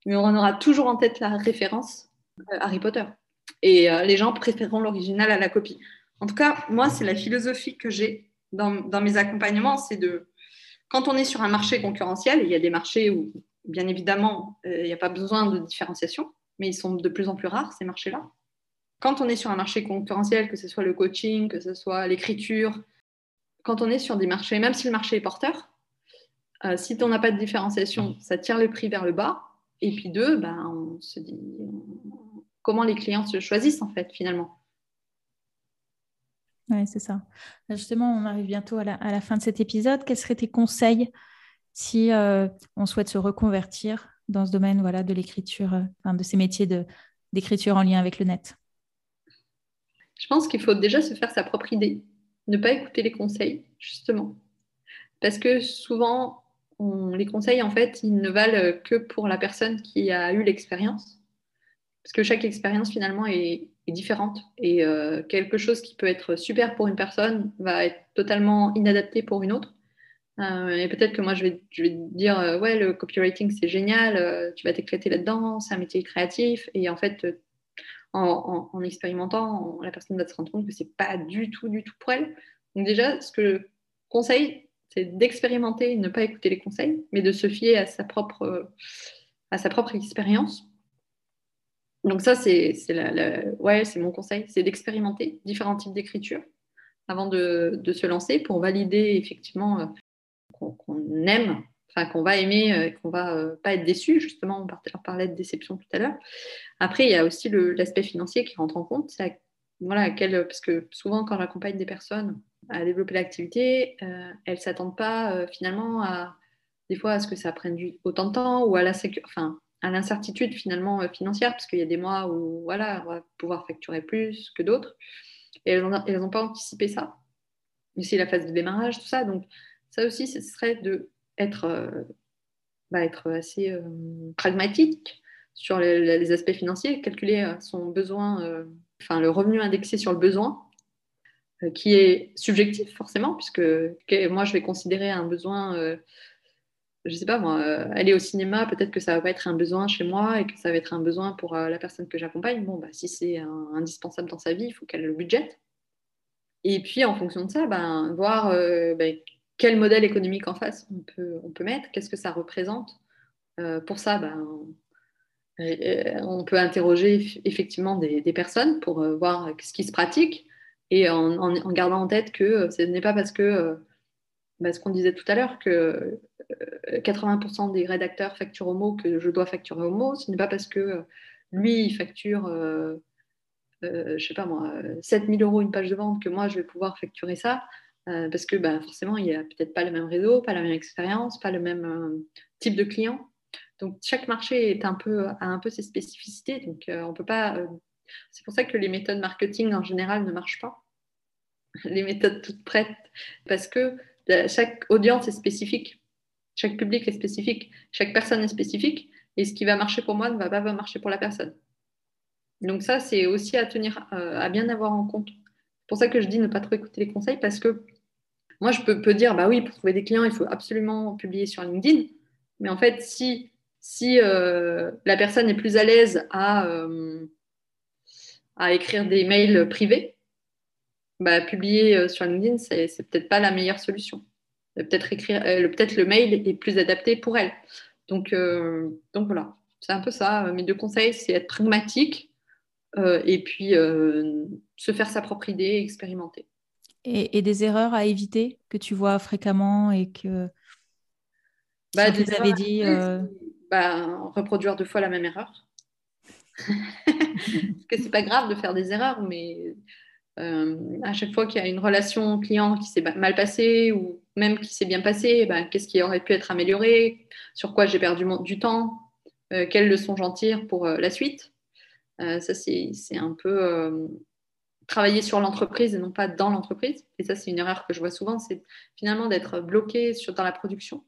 mais on aura toujours en tête la référence euh, Harry Potter. Et euh, les gens préféreront l'original à la copie. En tout cas, moi, c'est la philosophie que j'ai dans, mes accompagnements, c'est de, quand on est sur un marché concurrentiel, il y a des marchés où, bien évidemment, euh, il n'y a pas besoin de différenciation, mais ils sont de plus en plus rares, ces marchés-là. Quand on est sur un marché concurrentiel, que ce soit le coaching, que ce soit l'écriture, quand on est sur des marchés, même si le marché est porteur, Euh, si tu n'as pas de différenciation, ça tire le prix vers le bas. Et puis deux, ben, on se dit comment les clients se choisissent en fait finalement. Oui, c'est ça. Justement, on arrive bientôt à la, fin de cet épisode. Quels seraient tes conseils si euh, on souhaite se reconvertir dans ce domaine voilà, de l'écriture, euh, de ces métiers d'écriture en lien avec le net? Je pense qu'il faut déjà se faire sa propre idée, ne pas écouter les conseils, justement. Parce que souvent, les conseils, en fait, ils ne valent que pour la personne qui a eu l'expérience. Parce que chaque expérience, finalement, est, différente. Et euh, quelque chose qui peut être super pour une personne va être totalement inadapté pour une autre. Euh, et peut-être que moi, je vais, dire, euh, ouais, le copywriting, c'est génial, tu vas t'éclater là-dedans, c'est un métier créatif. Et en fait, en, en, expérimentant, la personne va se rendre compte que c'est pas du tout, du tout pour elle. Donc déjà, ce que je conseille, c'est d'expérimenter, ne pas écouter les conseils, mais de se fier à sa propre, à sa propre expérience. Donc ça, c'est ouais, mon conseil, c'est d'expérimenter différents types d'écriture avant de, de, se lancer pour valider effectivement euh, qu'on aime, enfin qu'on va aimer, euh, qu'on va euh, pas être déçu. Justement, on parlait de déception tout à l'heure. Après, il y a aussi l'aspect financier qui rentre en compte. Voilà, parce que souvent, quand j'accompagne des personnes à développer l'activité, euh, elles ne s'attendent pas euh, finalement à des fois à ce que ça prenne du, autant de temps ou à la enfin, à l'incertitude finalement euh, financière, parce qu'il y a des mois où voilà, on va pouvoir facturer plus que d'autres. Et elles n'ont pas anticipé ça. c'est la phase de démarrage, tout ça. Donc ça aussi, ce serait de être, bah, assez pragmatique sur les, aspects financiers, calculer son besoin, enfin le revenu indexé sur le besoin qui est subjectif forcément, puisque moi je vais considérer un besoin, euh, je ne sais pas moi, euh, aller au cinéma, peut-être que ça va pas être un besoin chez moi et que ça va être un besoin pour la personne que j'accompagne. Bon, bah, si c'est indispensable dans sa vie, il faut qu'elle le budget. Et puis en fonction de ça, ben, voir ben, quel modèle économique en face on peut, on peut mettre, qu'est-ce que ça représente. pour ça, ben, on peut interroger effectivement des, des personnes pour voir ce qui se pratique et en, gardant en tête que euh, ce n'est pas parce que, euh, bah, ce qu'on disait tout à l'heure, que 80% euh, des rédacteurs facturent au mot que je dois facturer au mot, ce n'est pas parce que lui, il facture, euh, euh, je sais pas moi, 7000 euros une page de vente que moi, je vais pouvoir facturer ça, parce que bah, forcément, il n'y a peut-être pas le même réseau, pas la même expérience, pas le même type de client. Donc, chaque marché a un peu ses spécificités, donc on ne peut pas c'est pour ça que les méthodes marketing en général ne marchent pas. Les méthodes toutes prêtes, parce que chaque audience est spécifique, chaque public est spécifique, chaque personne est spécifique, et ce qui va marcher pour moi ne va pas marcher pour la personne. Donc ça, c'est aussi à tenir, euh, à bien avoir en compte. C'est pour ça que je dis ne pas trop écouter les conseils, parce que moi, je peux, dire, bah oui, pour trouver des clients, il faut absolument publier sur LinkedIn. Mais en fait, si, si euh, la personne est plus à l'aise à, euh, à écrire des mails privés, bah, publier euh, sur LinkedIn, c'est, c'est peut-être pas la meilleure solution. Peut-être écrire, euh, peut-être le mail est plus adapté pour elle. Donc, euh, donc voilà, c'est un peu ça. Mes deux conseils, c'est être pragmatique et puis se faire sa propre idée, expérimenter. Et, des erreurs à éviter que tu vois fréquemment et que bah, tu avais dit. Bah, reproduire deux fois la même erreur. [laughs] que c'est pas grave de faire des erreurs, mais euh, à chaque fois qu'il y a une relation client qui s'est mal passée ou même qui s'est bien passée, ben, qu'est-ce qui aurait pu être amélioré, sur quoi j'ai perdu du temps, euh, quelles leçons j'en tire pour euh, la suite? ça, c'est un peu travailler sur l'entreprise et non pas dans l'entreprise. Et ça, c'est une erreur que je vois souvent, c'est finalement d'être bloqué dans la production,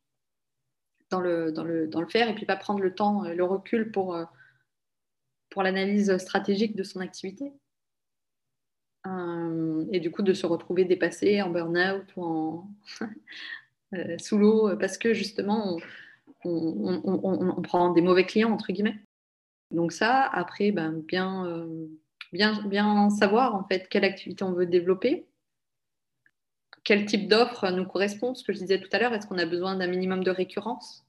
dans le, dans, le, dans le faire, et puis pas prendre le temps, le recul pour pour l'analyse stratégique de son activité. Euh, et du coup, de se retrouver dépassé en burn-out ou en [laughs] euh, sous l'eau parce que justement, on, prend des mauvais clients, entre guillemets. Donc ça, après, ben, bien, euh, bien, bien savoir en fait quelle activité on veut développer, quel type d'offre nous correspond, ce que je disais tout à l'heure, est-ce qu'on a besoin d'un minimum de récurrence?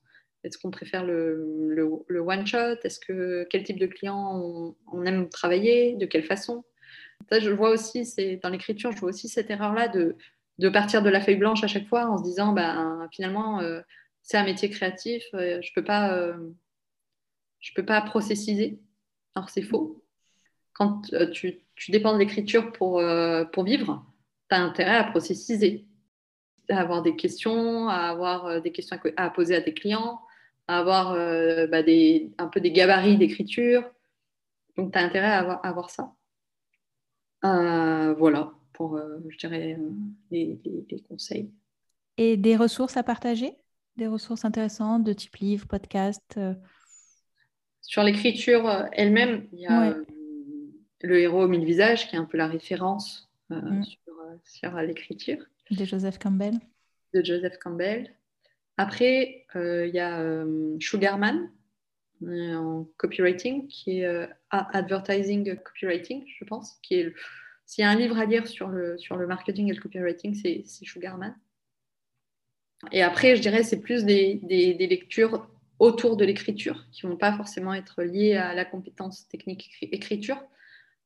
Est-ce qu'on préfère le, le, one-shot Est-ce que quel type de client on, aime travailler? De quelle façon? Ça, je vois aussi, c'est dans l'écriture, je vois aussi cette erreur-là de, de partir de la feuille blanche à chaque fois en se disant, bah, finalement, euh, c'est un métier créatif. je peux je peux pas processiser. Alors c'est faux. Quand tu, tu dépends de l'écriture pour, pour vivre, tu as intérêt à processiser, à avoir des questions, à avoir des questions à poser à tes clients, à avoir bah, des, un peu des gabarits d'écriture. Donc, tu as intérêt à avoir, à avoir ça. voilà pour, je dirais, les, conseils. Et des ressources à partager? Des ressources intéressantes de type livre, podcast Sur l'écriture elle-même, il y a Le héros aux mille visages, qui est un peu la référence mm. sur, l'écriture. De Joseph Campbell. De Joseph Campbell. Après, il y a Sugarman en copywriting, qui est advertising copywriting, je pense, qui s'il y a un livre à lire sur le, sur le marketing et le copywriting, c'est Sugarman. Et après, je dirais, c'est plus des, des, lectures autour de l'écriture, qui ne vont pas forcément être liées à la compétence technique écriture,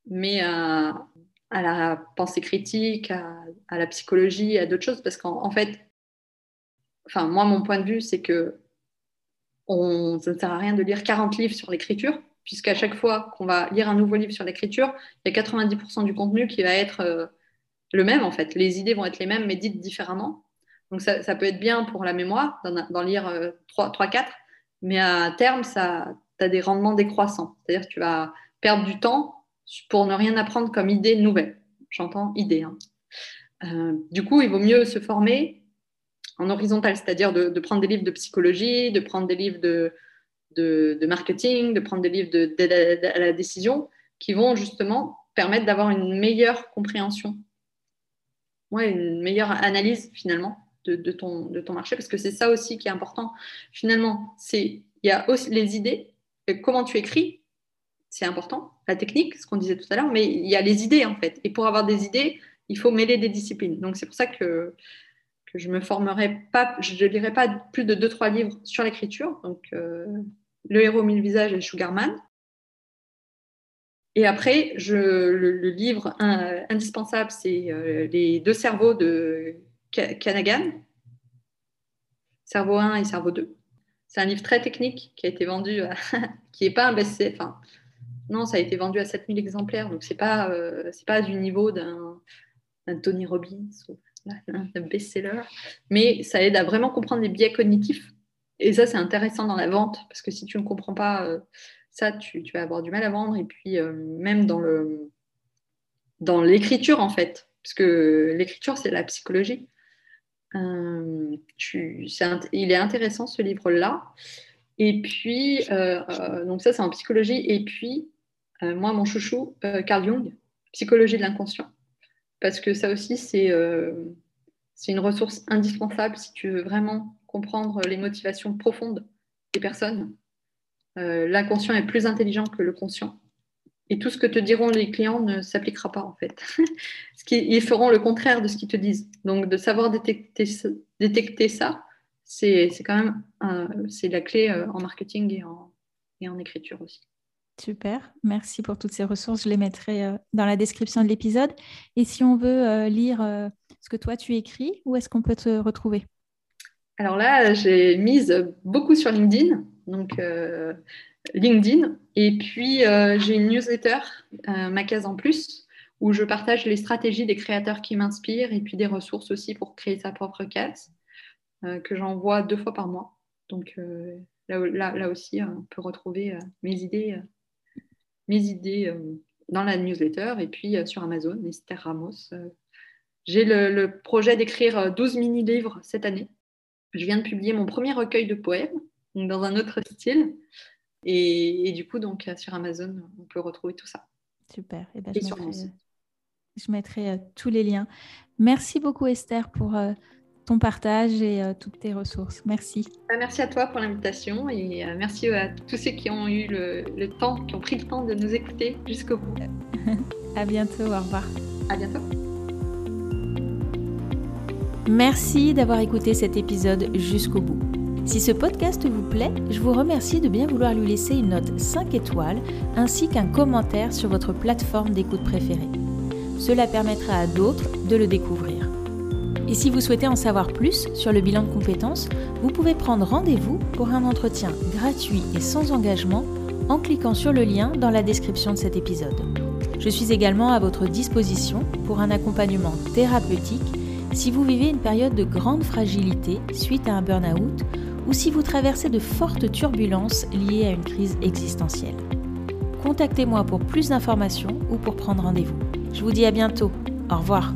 mais à, à la pensée critique, à la psychologie, à d'autres choses, parce qu'en fait, enfin, moi, mon point de vue, c'est que ça ne sert à rien de lire 40 livres sur l'écriture, puisqu'à chaque fois qu'on va lire un nouveau livre sur l'écriture, il y a 90% du contenu qui va être euh, le même, en fait. Les idées vont être les mêmes, mais dites différemment. Donc, ça, peut être bien pour la mémoire, d'en lire 3-4, euh, mais à terme, tu as des rendements décroissants. C'est-à-dire que tu vas perdre du temps pour ne rien apprendre comme idée nouvelle. J'entends idée. Hein. Euh, du coup, il vaut mieux se former en horizontal, c'est-à-dire de, prendre des livres de psychologie, de prendre des livres de, marketing, de prendre des livres d'aide à la décision qui vont justement permettre d'avoir une meilleure compréhension, ouais, une meilleure analyse finalement de, ton, marché, parce que c'est ça aussi qui est important. Finalement, il y a aussi les idées, comment tu écris, c'est important, la technique, ce qu'on disait tout à l'heure, mais il y a les idées en fait. Et pour avoir des idées, il faut mêler des disciplines. Donc c'est pour ça que que je me formerai pas, je ne lirai pas plus de 2-3 livres sur l'écriture, donc euh, Le héros mille visages et Sugarman. Et après, le, livre indispensable, c'est euh, Les deux cerveaux de Kanagan, Cerveau 1 et Cerveau 2. C'est un livre très technique qui a été vendu, [laughs] qui n'est pas un best-seller. Non, ça a été vendu à 7000 exemplaires, donc ce n'est pas, euh, pas du niveau d'un Tony Robbins un best-seller, mais ça aide à vraiment comprendre les biais cognitifs. Et ça, c'est intéressant dans la vente, parce que si tu ne comprends pas euh, ça, tu, vas avoir du mal à vendre. Et puis, euh, même dans, le, dans l'écriture, en fait, parce que l'écriture, c'est la psychologie. Euh, il est intéressant, ce livre-là. Et puis, donc ça, c'est en psychologie. Et puis, moi, mon chouchou, Carl Jung, psychologie de l'inconscient parce que ça aussi, euh, c'est une ressource indispensable si tu veux vraiment comprendre les motivations profondes des personnes. Euh, l'inconscient est plus intelligent que le conscient. Et tout ce que te diront les clients ne s'appliquera pas en fait. [laughs] Ils feront le contraire de ce qu'ils te disent. Donc de savoir détecter, ça, c'est quand même la clé euh, en marketing et en écriture aussi. Super, merci pour toutes ces ressources. Je les mettrai euh, dans la description de l'épisode. Et si on veut euh, lire euh, ce que toi tu écris, où est-ce qu'on peut te retrouver? Alors là, j'ai mise beaucoup sur LinkedIn, donc LinkedIn. Et puis j'ai une newsletter, ma case en plus, où je partage les stratégies des créateurs qui m'inspirent et puis des ressources aussi pour créer sa propre case, que j'envoie deux fois par mois. Donc là, là, aussi, on peut retrouver mes idées mes idées euh, dans la newsletter et puis euh, sur Amazon, Esther Ramos. Euh, j'ai le, projet d'écrire 12 mini-livres cette année. Je viens de publier mon premier recueil de poèmes, dans un autre style. Et, du coup, donc sur Amazon, on peut retrouver tout ça. Super. Et, eh ben, je, mettrai, je, mettrai, tous les liens. Merci beaucoup Esther pour ton partage et euh, toutes tes ressources. Merci. Bah, merci à toi pour l'invitation et euh, merci à tous ceux qui ont eu le, temps, qui ont pris le temps de nous écouter jusqu'au bout. [laughs] à bientôt, au revoir. À bientôt. Merci d'avoir écouté cet épisode jusqu'au bout. Si ce podcast vous plaît, je vous remercie de bien vouloir lui laisser une note 5 étoiles ainsi qu'un commentaire sur votre plateforme d'écoute préférée. Cela permettra à d'autres de le découvrir. Et si vous souhaitez en savoir plus sur le bilan de compétences, vous pouvez prendre rendez-vous pour un entretien gratuit et sans engagement en cliquant sur le lien dans la description de cet épisode. Je suis également à votre disposition pour un accompagnement thérapeutique si vous vivez une période de grande fragilité suite à un burn-out ou si vous traversez de fortes turbulences liées à une crise existentielle. Contactez-moi pour plus d'informations ou pour prendre rendez-vous. Je vous dis à bientôt. Au revoir.